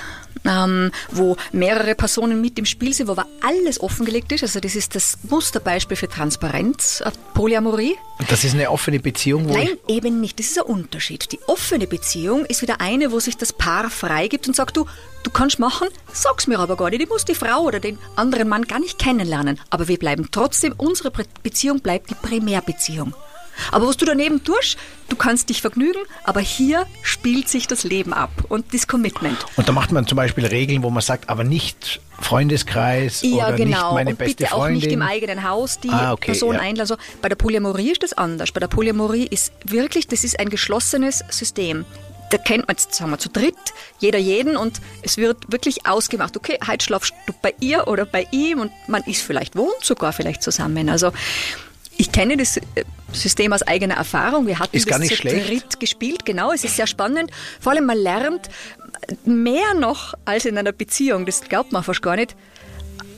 ähm, wo mehrere Personen mit im Spiel sind, wo aber alles offengelegt ist. Also das ist das Musterbeispiel für Transparenz, äh, Polyamorie. Das ist eine offene Beziehung, wo Nein, eben nicht. Das ist ein Unterschied. Die offene Beziehung ist wieder eine, wo sich das Paar freigibt und sagt, du, du kannst machen, sag's mir aber gar nicht. Ich muss die Frau oder den anderen Mann gar nicht kennenlernen. Aber wir bleiben trotzdem, unsere Beziehung bleibt die Primärbeziehung. Aber was du daneben tust, du kannst dich vergnügen, aber hier spielt sich das Leben ab und das Commitment. Und da macht man zum Beispiel Regeln, wo man sagt, aber nicht Freundeskreis Ja, oder genau. nicht meine und beste bitte auch Freundin. nicht im eigenen Haus die Ah, okay, Person ja. einladen. So, bei der Polyamorie ist das anders. Bei der Polyamorie ist wirklich, das ist ein geschlossenes System. Da kennt man jetzt, sagen wir, zu dritt, jeder jeden und es wird wirklich ausgemacht, okay, heute schlafst du bei ihr oder bei ihm und man ist vielleicht, wohnt sogar vielleicht zusammen. Also Ich kenne das äh, System aus eigener Erfahrung. Wir hatten Ist das zu schlecht. dritt gespielt. Genau, es ist sehr spannend. Vor allem, man lernt mehr noch als in einer Beziehung. Das glaubt man fast gar nicht.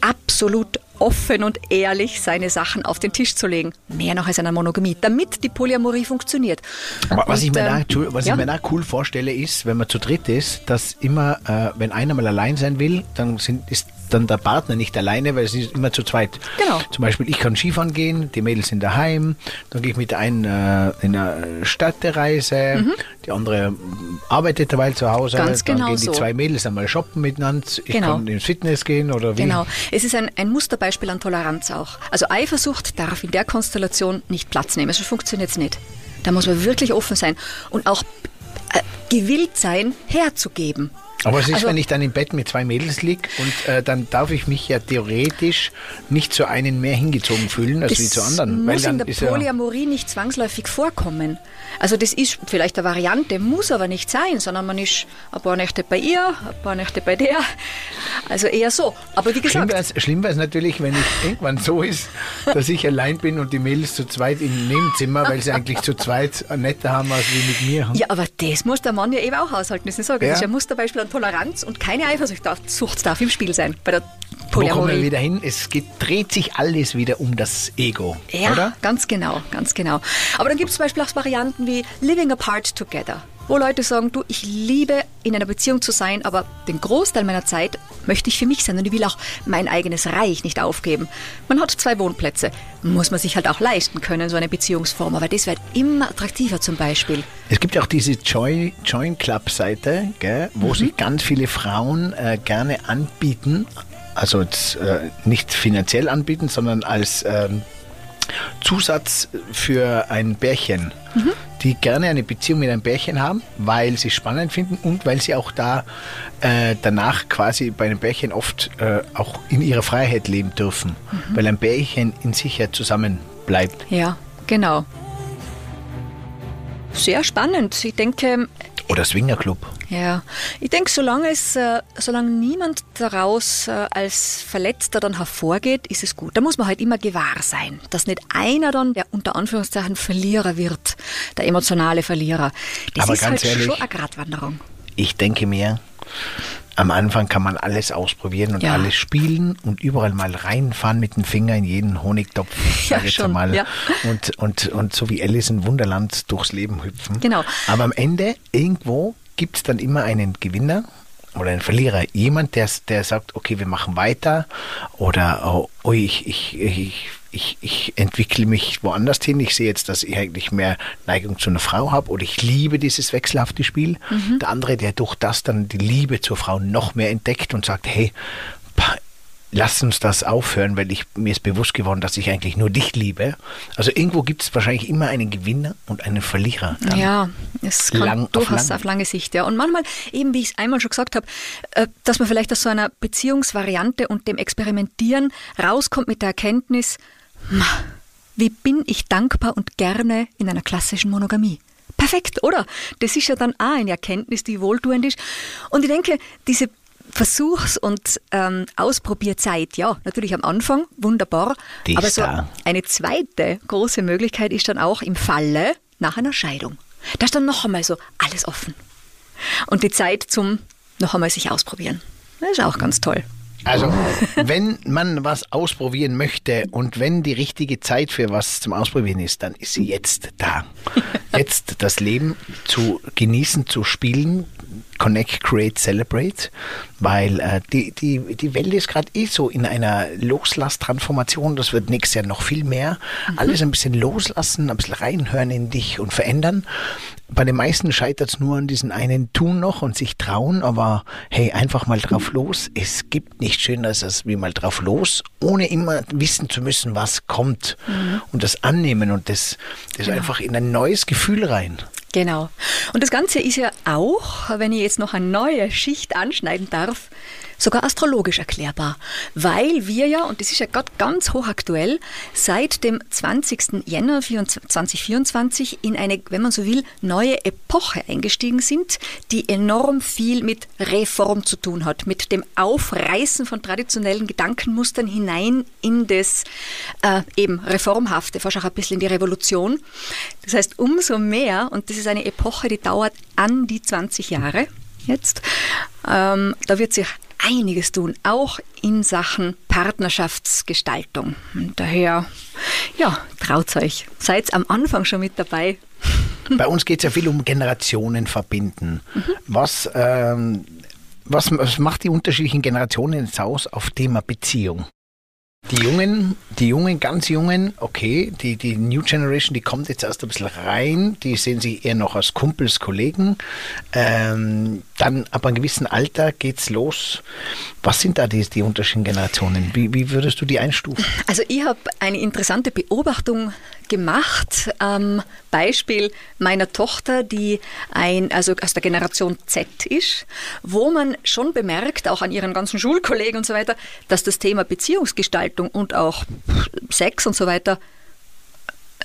Absolut offen und ehrlich seine Sachen auf den Tisch zu legen. Mehr noch als in einer Monogamie, damit die Polyamorie funktioniert. Was, Und, ich mir, da, ähm, Entschuldigung, was ja. ich mir da cool vorstelle, ist, wenn man zu dritt ist, dass immer, äh, wenn einer mal allein sein will, dann sind, ist dann der Partner nicht alleine, weil es ist immer zu zweit. Genau. Zum Beispiel, ich kann Skifahren gehen, die Mädels sind daheim, dann gehe ich mit der einen äh, in eine Städtereise, die andere arbeitet derweil zu Hause, Mhm. Ganz dann genau gehen die so. zwei Mädels einmal shoppen miteinander, ich Genau. kann ins Fitness gehen oder wie. Genau. Es ist ein, ein Musterbeispiel an Toleranz auch. Also Eifersucht darf in der Konstellation nicht Platz nehmen. So funktioniert es nicht. Da muss man wirklich offen sein und auch äh, gewillt sein, herzugeben. Aber es ist, Also- wenn ich dann im Bett mit zwei Mädels liege und äh, dann darf ich mich ja theoretisch nicht zu einen mehr hingezogen fühlen als Das wie zu anderen. muss dann in der ist ja, Polyamorie nicht zwangsläufig vorkommen. Also das ist vielleicht eine Variante, muss aber nicht sein, sondern man ist ein paar Nächte bei ihr, ein paar Nächte bei der. Also eher so. Aber wie Schlimm gesagt, wäre schlimm wär's natürlich, wenn es irgendwann so ist, dass ich allein bin und die Mädels zu zweit im Nebenzimmer, weil sie eigentlich zu zweit netter haben als wie mit mir. ja, aber das muss der Mann ja eben auch aushalten. Das ist. Ja. das ist ein Musterbeispiel an Toleranz und keine Eifersucht darf, Sucht darf im Spiel sein bei der Wo kommen wir wieder hin? Es geht, dreht sich alles wieder um das Ego, Ja, oder? ganz genau, ganz genau. Aber dann gibt es zum Beispiel auch Varianten wie Living apart together, wo Leute sagen, du, ich liebe in einer Beziehung zu sein, aber den Großteil meiner Zeit möchte ich für mich sein und ich will auch mein eigenes Reich nicht aufgeben. Man hat zwei Wohnplätze, muss man sich halt auch leisten können, so eine Beziehungsform, aber das wird immer attraktiver zum Beispiel. Es gibt ja auch diese Join, Join Club Seite, gell, wo sich ganz viele Frauen äh, gerne anbieten, also äh, nicht finanziell anbieten, sondern als ähm, Zusatz für ein Bärchen, die gerne eine Beziehung mit einem Bärchen haben, weil sie es spannend finden und weil sie auch da äh, danach quasi bei einem Bärchen oft äh, auch in ihrer Freiheit leben dürfen, weil ein Bärchen in sich ja zusammen bleibt. Ja, genau. Sehr spannend. Ich denke, Oder Swingerclub. Ja, ich denke, solange es, äh, solange niemand daraus äh, als Verletzter dann hervorgeht, ist es gut. Da muss man halt immer gewahr sein, dass nicht einer dann der unter Anführungszeichen Verlierer wird, der emotionale Verlierer. Das Aber ist ganz halt ehrlich, schon eine Gratwanderung. Ich denke mir, am Anfang kann man alles ausprobieren und Ja. alles spielen und überall mal reinfahren mit dem Finger in jeden Honigtopf, Ja, sag jetzt schon, einmal. ja. Und, und, und so wie Alice in Wunderland durchs Leben hüpfen. Genau. Aber am Ende, irgendwo, gibt es dann immer einen Gewinner oder einen Verlierer. Jemand, der, der sagt, okay, wir machen weiter oder oh, ich, ich, ich, ich, ich entwickle mich woanders hin. Ich sehe jetzt, dass ich eigentlich mehr Neigung zu einer Frau habe oder ich liebe dieses wechselhafte Spiel. Der andere, der durch das dann die Liebe zur Frau noch mehr entdeckt und sagt, hey, lass uns das aufhören, weil ich, mir ist bewusst geworden, dass ich eigentlich nur dich liebe. Also irgendwo gibt es wahrscheinlich immer einen Gewinner und einen Verlierer. Dann. Ja, es kann lang- auf durchaus lang. auf lange Sicht, ja. Und manchmal, eben wie ich es einmal schon gesagt habe, äh, dass man vielleicht aus so einer Beziehungsvariante und dem Experimentieren rauskommt mit der Erkenntnis, "Ma, wie bin ich dankbar und gerne in einer klassischen Monogamie. Perfekt, oder? Das ist ja dann auch eine Erkenntnis, die wohltuend ist. Und ich denke, diese Versuchs- und ähm, Ausprobierzeit, ja, natürlich am Anfang, wunderbar. Die aber so da. eine zweite große Möglichkeit ist dann auch im Falle nach einer Scheidung. Da ist dann noch einmal so alles offen. Und die Zeit zum noch einmal sich ausprobieren. Das ist auch ganz toll. Also, wenn man was ausprobieren möchte und wenn die richtige Zeit für was zum Ausprobieren ist, dann ist sie jetzt da. Jetzt das Leben zu genießen, zu spielen, Connect, Create, Celebrate, weil äh, die, die, die Welt ist gerade eh so in einer Loslass-Transformation. Das wird nächstes Jahr noch viel mehr. Alles ein bisschen loslassen, ein bisschen reinhören in dich und verändern. Bei den meisten scheitert es nur an diesen einen Tun noch und sich trauen, aber hey, einfach mal drauf los. Es gibt nichts Schöneres als wie mal drauf los, ohne immer wissen zu müssen, was kommt. Und das annehmen und das, das einfach in ein neues Gefühl rein. Genau. Und das Ganze ist ja auch, wenn ich jetzt noch eine neue Schicht anschneiden darf, sogar astrologisch erklärbar, weil wir ja, und das ist ja gerade ganz hochaktuell, seit dem 20. Jänner 2024 in eine, wenn man so will, neue Epoche eingestiegen sind, die enorm viel mit Reform zu tun hat, mit dem Aufreißen von traditionellen Gedankenmustern hinein in das äh, eben Reformhafte, fast auch ein bisschen in die Revolution. Das heißt, umso mehr, und das ist eine Epoche, die dauert an die 20 Jahre jetzt, ähm, da wird sich einiges tun, auch in Sachen Partnerschaftsgestaltung. Und daher, ja, traut euch. Seid am Anfang schon mit dabei. Bei uns geht es ja viel um Generationen verbinden. Mhm. Was, ähm, was, was macht die unterschiedlichen Generationen jetzt aus auf Thema Beziehung? Die Jungen, die Jungen, ganz Jungen, okay, die, die New Generation, die kommt jetzt erst ein bisschen rein, die sehen sich eher noch als Kumpels, Kollegen. Ähm, dann ab einem gewissen Alter geht's los. Was sind da die, die unterschiedlichen Generationen? Wie, wie würdest du die einstufen? Also ich habe eine interessante Beobachtung gemacht. Ähm, Beispiel meiner Tochter, die ein, also aus der Generation Z ist, wo man schon bemerkt, auch an ihren ganzen Schulkollegen und so weiter, dass das Thema Beziehungsgestaltung und auch Sex und so weiter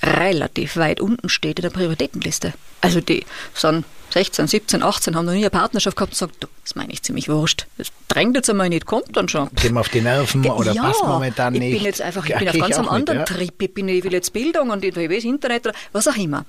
relativ weit unten steht in der Prioritätenliste. Also die sind 16, 17, 18, haben noch nie eine Partnerschaft gehabt und sagen, du, das meine ich ziemlich wurscht. Das drängt jetzt einmal nicht, kommt dann schon. Gehen wir auf die Nerven Ge oder ja, passt momentan nicht? Ich bin jetzt einfach, ich bin auf ganz einem anderen ja? Trip. Ich, bin, ich will jetzt Bildung und ich will Internet oder was auch immer.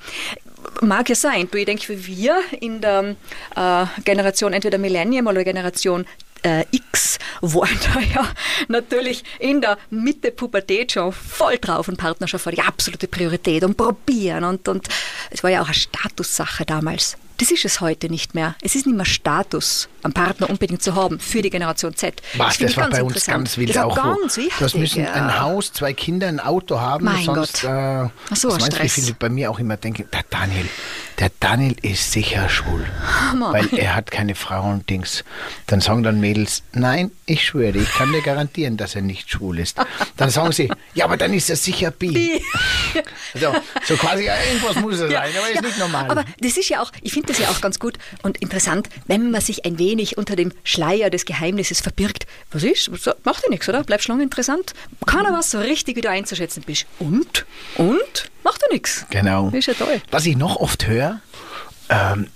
Mag ja sein. Du, ich denke, wir in der äh, Generation, entweder Millennium oder Generation äh, X waren da ja natürlich in der Mitte Pubertät schon voll drauf und Partnerschaft war die absolute Priorität und probieren und, und es war ja auch eine Statussache damals. Das ist es heute nicht mehr. Es ist nicht mehr Status, einen Partner unbedingt zu haben für die Generation Z. Was, das, das war bei uns ganz wild das auch. Ganz wichtig, das müssen ja. ein Haus, zwei Kinder, ein Auto haben. Mein sonst, Gott. Äh, Ach so, was meinst du, wie Stress. bei mir auch immer denken, der Daniel, der Daniel ist sicher schwul, Mann. weil er hat keine Frau und Dings. Dann sagen dann Mädels, nein, ich schwöre, ich kann dir garantieren, dass er nicht schwul ist. Dann sagen sie, ja, aber dann ist er sicher bi. Bi. So, so quasi, ja, irgendwas muss er Ja, sein, aber ist ja, nicht normal. Aber das ist ja auch, ich finde das ja auch ganz gut und interessant, wenn man sich ein wenig unter dem Schleier des Geheimnisses verbirgt. Was ist? Macht ja nichts, oder? Bleibst lange interessant. Keiner was so richtig, wie du einzuschätzen bist. Und? Und? Macht ja nichts. Genau. Ist ja toll. Was ich noch oft höre, ähm,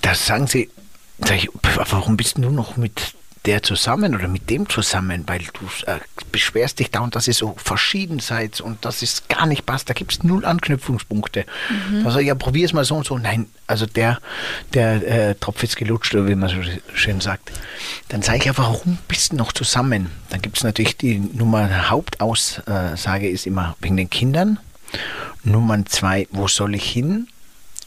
da sagen sie, ich, "Pf, warum bist du noch mit der zusammen oder mit dem zusammen? Weil du äh, beschwerst dich da und dass ihr so verschieden seid und dass es gar nicht passt. Da gibt es null Anknüpfungspunkte. Sag ich, ja, probier es mal so und so. Nein, also der, der äh, Tropf ist gelutscht, oder wie man so schön sagt. Dann sage ich ja, warum bist du noch zusammen? Dann gibt es natürlich die Nummer, Hauptaussage ist immer wegen den Kindern. Nummer zwei, wo soll ich hin?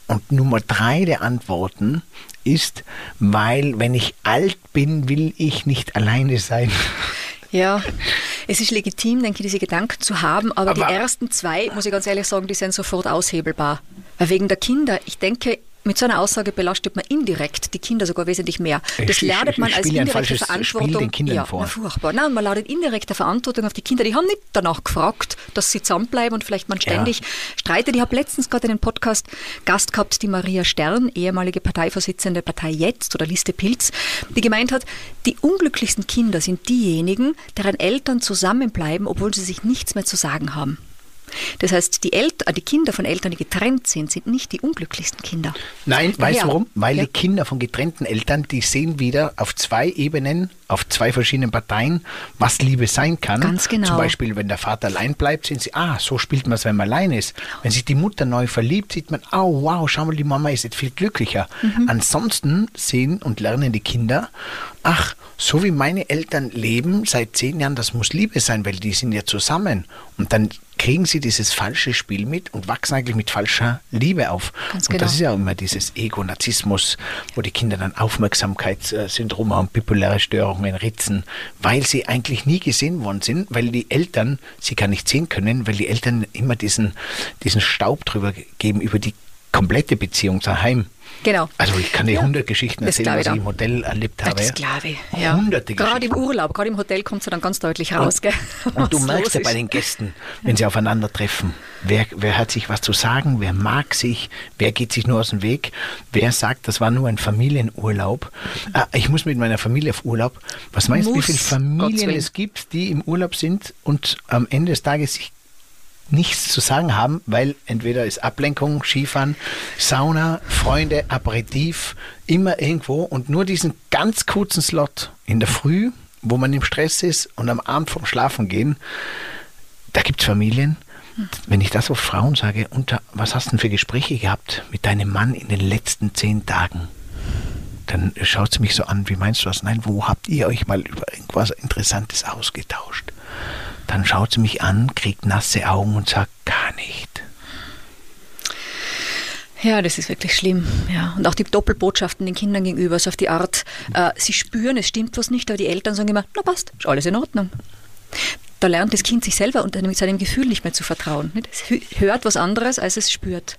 Und Nummer drei der Antworten ist, weil wenn ich alt bin, will ich nicht alleine sein. Ja, es ist legitim, denke ich, diese Gedanken zu haben, aber, Aber- die ersten zwei, muss ich ganz ehrlich sagen, die sind sofort aushebelbar. Weil wegen der Kinder, ich denke, mit so einer Aussage belastet man indirekt die Kinder sogar wesentlich mehr. Ich Das sch- lernt ich man als indirekte falsches Spiel Verantwortung. den Kindern ja, vor. Na, furchtbar. Nein, man ladet indirekte Verantwortung auf die Kinder. Die haben nicht danach gefragt, dass sie zusammenbleiben und vielleicht man ständig streitet. Ich habe letztens gerade einen Podcast Gast gehabt, die Maria Stern, ehemalige Parteivorsitzende Partei Jetzt oder Liste Pilz, die gemeint hat, die unglücklichsten Kinder sind diejenigen, deren Eltern zusammenbleiben, obwohl sie sich nichts mehr zu sagen haben. Das heißt, die, Eltern, die Kinder von Eltern, die getrennt sind, sind nicht die unglücklichsten Kinder. Nein, weißt Ja. du warum? Weil Ja. die Kinder von getrennten Eltern, die sehen wieder auf zwei Ebenen, auf zwei verschiedenen Parteien, was Liebe sein kann. Ganz genau. Zum Beispiel, wenn der Vater allein bleibt, sehen sie, ah, so spielt man es, wenn man allein ist. Wenn sich die Mutter neu verliebt, sieht man, oh wow, schau mal, die Mama ist jetzt viel glücklicher. Mhm. Ansonsten sehen und lernen die Kinder, ach, so wie meine Eltern leben seit zehn Jahren, das muss Liebe sein, weil die sind ja zusammen. Und dann kriegen sie dieses falsche Spiel mit und wachsen eigentlich mit falscher Liebe auf. Ganz und genau. das ist ja immer dieses Ego, Narzissmus, wo die Kinder dann Aufmerksamkeitssyndrom haben, bipoläre Störungen, Ritzen, weil sie eigentlich nie gesehen worden sind, weil die Eltern sie gar nicht sehen können, weil die Eltern immer diesen, diesen Staub drüber geben, über die komplette Beziehung daheim. Genau. Also ich kann dir Ja, 100 Geschichten das erzählen, was ich im Hotel erlebt habe. Das glaube ich. Ja. Hunderte Gerade im. Urlaub, gerade im Hotel kommt es dann ganz deutlich raus. gell, Und du merkst ja bei den Gästen, wenn sie aufeinandertreffen, wer, wer hat sich was zu sagen, wer mag sich, wer geht sich nur aus dem Weg, wer sagt, das war nur ein Familienurlaub. Ah, ich muss mit meiner Familie auf Urlaub. Was meinst du, wie viele Familien es gibt, die im Urlaub sind und am Ende des Tages sich nichts zu sagen haben, weil entweder ist Ablenkung, Skifahren, Sauna, Freunde, Aperitif, immer irgendwo und nur diesen ganz kurzen Slot in der Früh, wo man im Stress ist und am Abend vom Schlafen gehen, da gibt es Familien, wenn ich das auf Frauen sage, unter, was hast du denn für Gespräche gehabt mit deinem Mann in den letzten zehn Tagen? Dann schaut sie mich so an, wie meinst du das? Nein, wo habt ihr euch mal über irgendwas Interessantes ausgetauscht? Dann schaut sie mich an, kriegt nasse Augen und sagt, gar nicht. Ja, das ist wirklich schlimm. Ja. Und auch die Doppelbotschaften den Kindern gegenüber, so auf die Art, äh, sie spüren, es stimmt was nicht, aber die Eltern sagen immer, na passt, ist alles in Ordnung. Da lernt das Kind sich selber und seinem Gefühl nicht mehr zu vertrauen. Es hö- hört was anderes, als es spürt.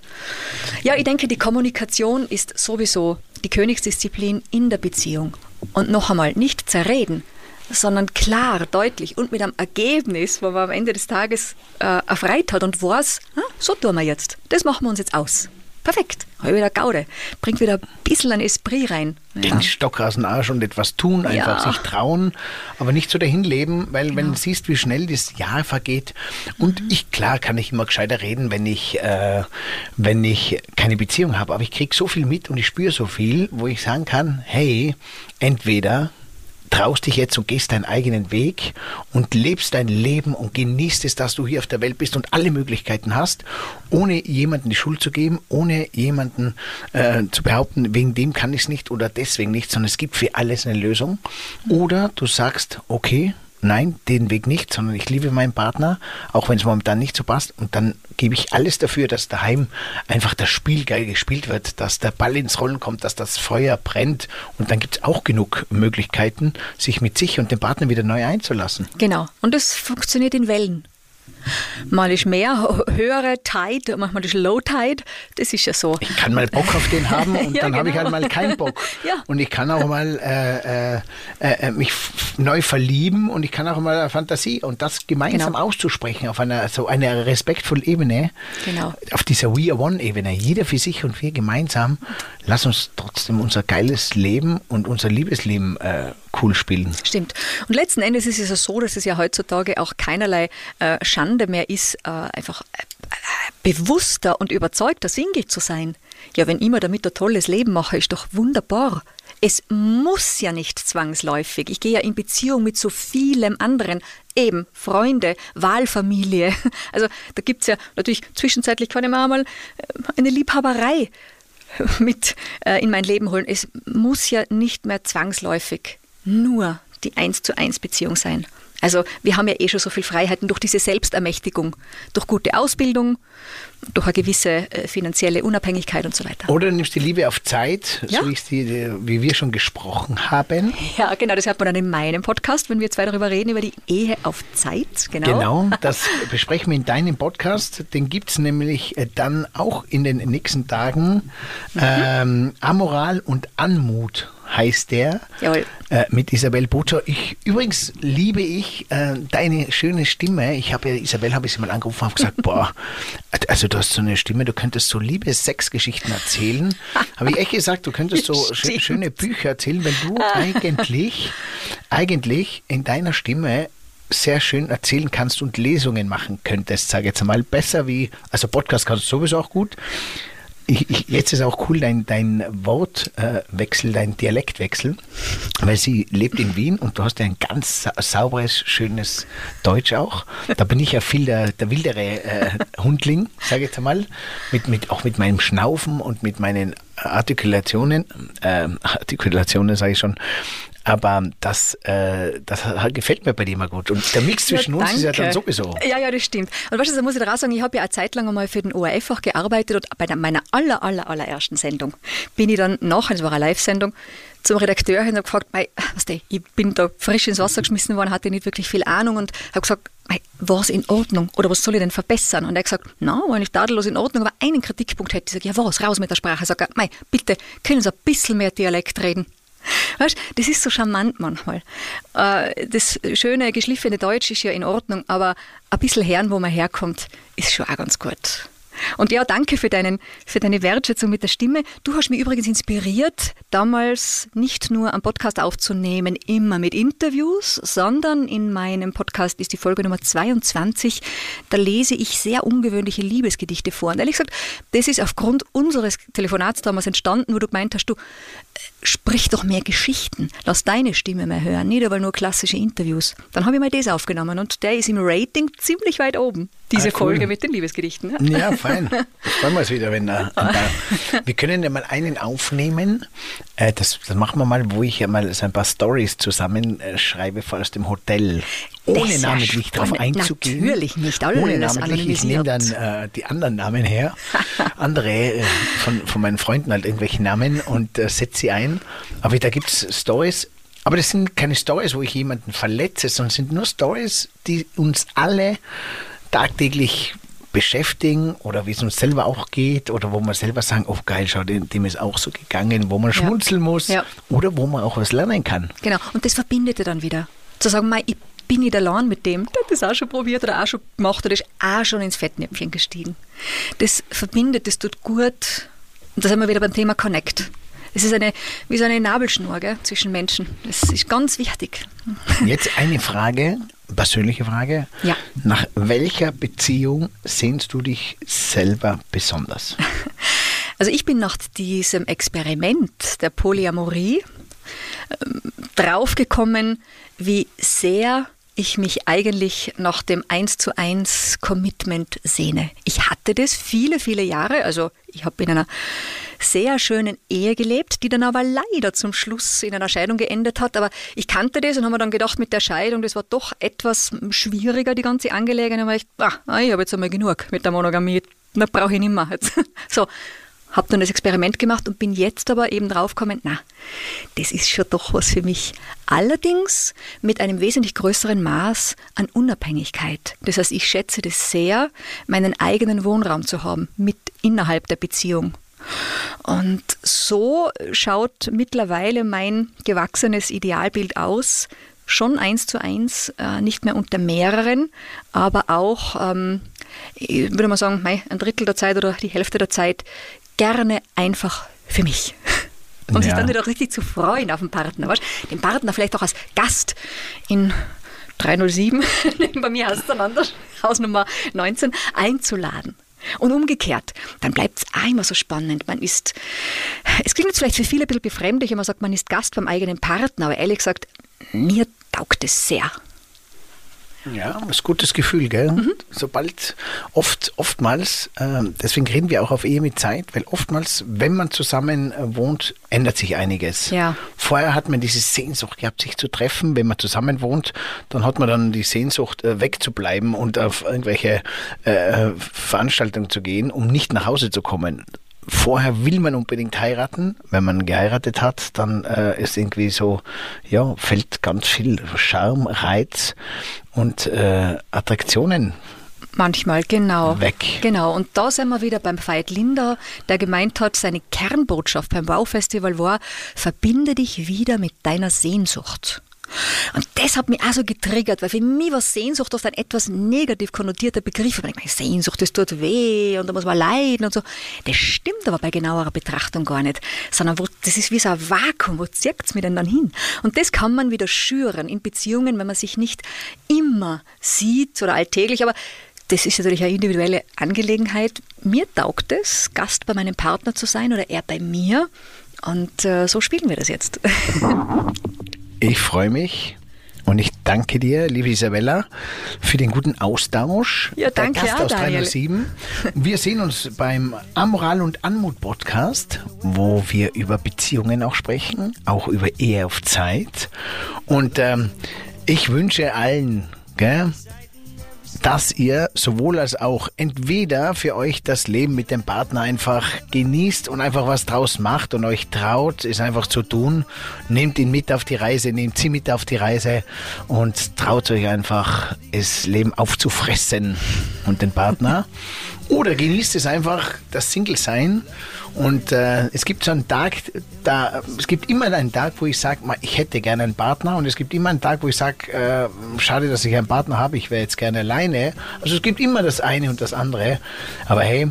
Ja, ich denke, die Kommunikation ist sowieso die Königsdisziplin in der Beziehung. Und noch einmal, nicht zerreden, sondern klar, deutlich und mit einem Ergebnis, wo man am Ende des Tages äh, erfreut hat und weiß, ah, so tun wir jetzt. Das machen wir uns jetzt aus. Perfekt. Habe wieder Gaude. Bringt wieder ein bisschen ein Esprit rein. Ja. Den Stock aus dem Arsch und etwas tun, einfach Ja. sich trauen, aber nicht so dahin leben, weil wenn du siehst, wie schnell das Jahr vergeht und ich, klar kann ich immer gescheiter reden, wenn ich, äh, wenn ich keine Beziehung habe, aber ich kriege so viel mit und ich spüre so viel, wo ich sagen kann, hey, entweder traust dich jetzt und gehst deinen eigenen Weg und lebst dein Leben und genießt es, dass du hier auf der Welt bist und alle Möglichkeiten hast, ohne jemanden die Schuld zu geben, ohne jemanden äh, zu behaupten, wegen dem kann ich es nicht oder deswegen nicht, sondern es gibt für alles eine Lösung. Oder du sagst, okay, nein, den Weg nicht, sondern ich liebe meinen Partner, auch wenn es momentan nicht so passt. Und dann gebe ich alles dafür, dass daheim einfach das Spiel geil gespielt wird, dass der Ball ins Rollen kommt, dass das Feuer brennt. Und dann gibt es auch genug Möglichkeiten, sich mit sich und dem Partner wieder neu einzulassen. Genau. Und das funktioniert in Wellen. Mal ist mehr, höhere Tide, manchmal ist Low Tide. Das ist ja so. Ich kann mal Bock auf den haben und Ja, dann habe ich genau. halt mal keinen Bock. Ja. Und ich kann auch mal äh, äh, äh, mich f- neu verlieben und ich kann auch mal Fantasie und das gemeinsam Genau. auszusprechen auf einer so einer respektvollen Ebene. Genau. Auf dieser We Are One Ebene. Jeder für sich und wir gemeinsam. Lass uns trotzdem unser geiles Leben und unser Liebesleben äh, cool spielen. Stimmt. Und letzten Endes ist es ja so, dass es ja heutzutage auch keinerlei äh, Schande mehr ist, äh, einfach äh, äh, bewusster und überzeugter Single zu sein. Ja, wenn ich mir damit ein tolles Leben mache, ist doch wunderbar. Es muss ja nicht zwangsläufig. Ich gehe ja in Beziehung mit so vielem anderen. Eben Freunde, Wahlfamilie. Also da gibt es ja natürlich zwischenzeitlich kann ich mir mal äh, eine Liebhaberei mit in mein Leben holen. Es muss ja nicht mehr zwangsläufig nur die eins zu eins Beziehung sein. Also wir haben ja eh schon so viel Freiheiten durch diese Selbstermächtigung, durch gute Ausbildung, durch eine gewisse äh, finanzielle Unabhängigkeit und so weiter. Oder du nimmst die Liebe auf Zeit, Ja. so die, die, wie wir schon gesprochen haben. Ja, genau, das hört man dann in meinem Podcast, wenn wir zwei darüber reden, über die Ehe auf Zeit. Genau. Genau, das besprechen wir in deinem Podcast. Den gibt es nämlich äh, dann auch in den nächsten Tagen. Mhm. Ähm, Amoral und Anmut heißt der. Jawohl. Äh, mit Isabel Butcher. Ich, übrigens liebe ich äh, deine schöne Stimme. Ich habe ja, Isabel habe ich sie mal angerufen und habe gesagt, boah, also du hast so eine Stimme, du könntest so liebe Sexgeschichten erzählen. habe ich echt gesagt, du könntest so Stimmt. schöne Bücher erzählen, wenn du eigentlich, eigentlich in deiner Stimme sehr schön erzählen kannst und Lesungen machen könntest, sage jetzt mal. Besser wie, also Podcast kannst du sowieso auch gut. Ich, ich, jetzt ist auch cool dein, dein Wortwechsel, dein Dialektwechsel, weil sie lebt in Wien und du hast ja ein ganz sa sauberes, schönes Deutsch auch. Da bin ich ja viel der, der wildere äh, Hundling, sage ich jetzt mal, mit, mit, auch mit meinem Schnaufen und mit meinen Artikulationen, ähm, Artikulationen sage ich schon, Aber das, äh, das gefällt mir bei dir mal gut. Und der Mix zwischen uns ist ja dann sowieso. Ja, ja, das stimmt. Und weißt du, da muss ich dir auch sagen, ich habe ja eine Zeit lang einmal für den ORF auch gearbeitet und bei meiner aller, aller, allerersten Sendung bin ich dann nachher, das war eine Live-Sendung, zum Redakteur hin und gefragt, mei, was der, ich bin da frisch ins Wasser geschmissen worden, hatte nicht wirklich viel Ahnung und habe gesagt, mei, was in Ordnung oder was soll ich denn verbessern? Und er hat gesagt, na, war nicht tadellos in Ordnung, aber einen Kritikpunkt hätte ich gesagt, ja was, raus mit der Sprache. Ich sage, mei, bitte, können Sie ein bisschen mehr Dialekt reden? Weißt, das ist so charmant manchmal. Äh, Das schöne, geschliffene Deutsch ist ja in Ordnung, aber ein bisschen hören, wo man herkommt, ist schon auch ganz gut. Und ja, danke für, deinen, für deine Wertschätzung mit der Stimme. Du hast mich übrigens inspiriert, damals nicht nur am Podcast aufzunehmen, immer mit Interviews, sondern in meinem Podcast ist die Folge Nummer 22. Da lese ich sehr ungewöhnliche Liebesgedichte vor. Und ehrlich gesagt, das ist aufgrund unseres Telefonats damals entstanden, wo du gemeint hast, du, sprich doch mehr Geschichten, lass deine Stimme mehr hören, nicht aber nur klassische Interviews. Dann habe ich mal das aufgenommen und der ist im Rating ziemlich weit oben, diese Ah, cool. Folge mit den Liebesgedichten. Ja, fein. Das freuen wir uns wieder, wenn ein paar- Wir können ja mal einen aufnehmen. Äh, das, das machen wir mal, wo ich ja mal so ein paar Stories zusammenschreibe aus dem Hotel. Das Ohne ja namentlich darauf spannend. einzugehen. Natürlich nicht, alles Ohne namentlich. Ich nehme dann äh, die anderen Namen her. Andere äh, von, von meinen Freunden halt irgendwelche Namen und äh, setze sie ein. Aber da gibt es Stories. Aber das sind keine Stories, wo ich jemanden verletze, sondern sind nur Stories, die uns alle tagtäglich beschäftigen oder wie es uns selber auch geht oder wo wir selber sagen, oh geil, schau, dem, dem ist auch so gegangen, wo man schmunzeln muss Ja. oder wo man auch was lernen kann. Genau, und das verbindet er dann wieder. Zu sagen, mei, ich bin nicht allein mit dem, der hat das auch schon probiert oder auch schon gemacht oder ist auch schon ins Fettnäpfchen gestiegen. Das verbindet, das tut gut. Und da sind wir wieder beim Thema Connect. Es ist eine, wie so eine Nabelschnur gell, zwischen Menschen. Das ist ganz wichtig. Jetzt eine Frage, persönliche Frage. Ja. Nach welcher Beziehung sehnst du dich selber besonders? Also ich bin nach diesem Experiment der Polyamorie ähm, draufgekommen, wie sehr ich mich eigentlich nach dem 1 zu 1 Commitment sehne. Ich hatte das viele, viele Jahre. Also ich habe in einer sehr schönen Ehe gelebt, die dann aber leider zum Schluss in einer Scheidung geendet hat. Aber ich kannte das und habe mir dann gedacht, mit der Scheidung, das war doch etwas schwieriger, die ganze Angelegenheit. Und habe ich, ah, ich habe jetzt einmal genug mit der Monogamie. Mehr brauche ich nicht mehr. So, habe dann das Experiment gemacht und bin jetzt aber eben draufgekommen, na, das ist schon doch was für mich. Allerdings mit einem wesentlich größeren Maß an Unabhängigkeit. Das heißt, ich schätze das sehr, meinen eigenen Wohnraum zu haben, mit innerhalb der Beziehung. Und so schaut mittlerweile mein gewachsenes Idealbild aus. Schon eins zu eins, äh, nicht mehr unter mehreren, aber auch, ähm, ich würde mal sagen, ein Drittel der Zeit oder die Hälfte der Zeit gerne einfach für mich. Um sich Ja. dann wieder richtig zu freuen auf den Partner. Weißt? Den Partner vielleicht auch als Gast in 307, bei mir heißt es dann anders, Haus Nummer 19, einzuladen. Und umgekehrt, dann bleibt es auch immer so spannend. Man ist, es klingt jetzt vielleicht für viele ein bisschen befremdlich, wenn man sagt, man ist Gast beim eigenen Partner, aber ehrlich gesagt, mir taugt es sehr. Ja, das ist ein gutes Gefühl, gell? Mhm. Sobald, oft, oftmals, ähm, deswegen reden wir auch auf Ehe mit Zeit, weil oftmals, wenn man zusammen äh, wohnt, ändert sich einiges. Ja. Vorher hat man diese Sehnsucht gehabt, sich zu treffen. Wenn man zusammen wohnt, dann hat man dann die Sehnsucht, äh, wegzubleiben und auf irgendwelche äh, Veranstaltungen zu gehen, um nicht nach Hause zu kommen. Vorher will man unbedingt heiraten. Wenn man geheiratet hat, dann äh, ist irgendwie so, ja, fällt ganz viel Charme, Reiz und äh, Attraktionen Manchmal, genau. Weg. Genau. Und da sind wir wieder beim Veit Linder, der gemeint hat, seine Kernbotschaft beim Wow-Festival war, verbinde dich wieder mit deiner Sehnsucht. Und das hat mich auch so getriggert, weil für mich war Sehnsucht oft ein etwas negativ konnotierter Begriff. Ich meine, Sehnsucht, das tut weh und da muss man leiden und so. Das stimmt aber bei genauerer Betrachtung gar nicht. Sondern wo, das ist wie so ein Vakuum, wo zieht es mir denn dann hin? Und das kann man wieder schüren in Beziehungen, wenn man sich nicht immer sieht oder alltäglich, aber das ist natürlich eine individuelle Angelegenheit. Mir taugt es, Gast bei meinem Partner zu sein oder er bei mir. Und äh, so spielen wir das jetzt. Ich freue mich Und ich danke dir, liebe Isabella, für den guten Austausch. Ja, danke Der Gast auch, aus Daniel. 307. Wir sehen uns beim Amoral und Anmut Podcast, wo wir über Beziehungen auch sprechen, auch über Ehe auf Zeit. Und ähm, ich wünsche allen, gell, dass ihr sowohl als auch entweder für euch das Leben mit dem Partner einfach genießt und einfach was draus macht und euch traut, es einfach zu tun. Nehmt ihn mit auf die Reise, nehmt sie mit auf die Reise und traut euch einfach, das Leben aufzufressen und den Partner. Oder genießt es einfach, das Single-Sein. Und äh, es gibt so einen Tag, da, es gibt immer einen Tag, wo ich sage, ich hätte gerne einen Partner. Und es gibt immer einen Tag, wo ich sage, äh, schade, dass ich einen Partner habe, ich wäre jetzt gerne alleine. Also es gibt immer das eine und das andere. Aber hey,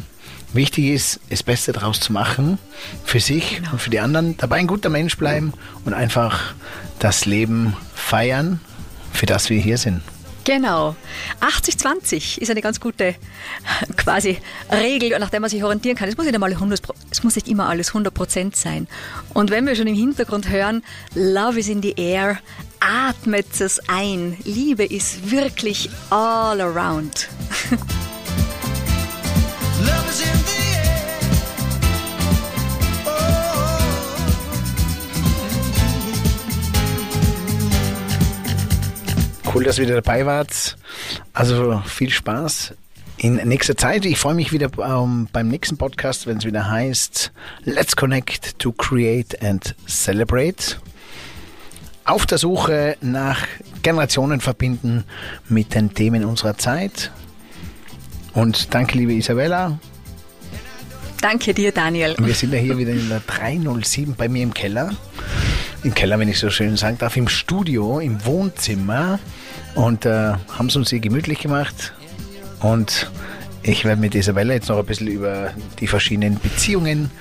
wichtig ist, das Beste daraus zu machen, für sich und für die anderen. Dabei ein guter Mensch bleiben und einfach das Leben feiern, für das wir hier sind. Genau. 80-20 ist eine ganz gute quasi Regel, nach der man sich orientieren kann. Es muss nicht, einmal 100, Pro- es muss nicht immer alles 100% sein. Und wenn wir schon im Hintergrund hören, Love is in the air, atmet es ein. Liebe ist wirklich all around. Love is in Cool, dass ihr wieder dabei wart. Also viel Spaß in nächster Zeit. Ich freue mich wieder ähm, beim nächsten Podcast, wenn es wieder heißt Let's Connect to Create and Celebrate. Auf der Suche nach Generationen verbinden mit den Themen unserer Zeit. Und danke, liebe Isabella. Danke dir, Daniel. Wir sind ja hier wieder in der 307 bei mir im Keller. Im Keller, wenn ich so schön sagen darf, im Studio, im Wohnzimmer. Und äh, haben es uns hier gemütlich gemacht. Und ich werde mit Isabella jetzt noch ein bisschen über die verschiedenen Beziehungen,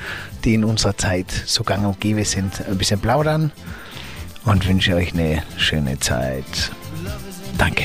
die in unserer Zeit so gang und gäbe sind, ein bisschen plaudern. Und wünsche euch eine schöne Zeit. Danke.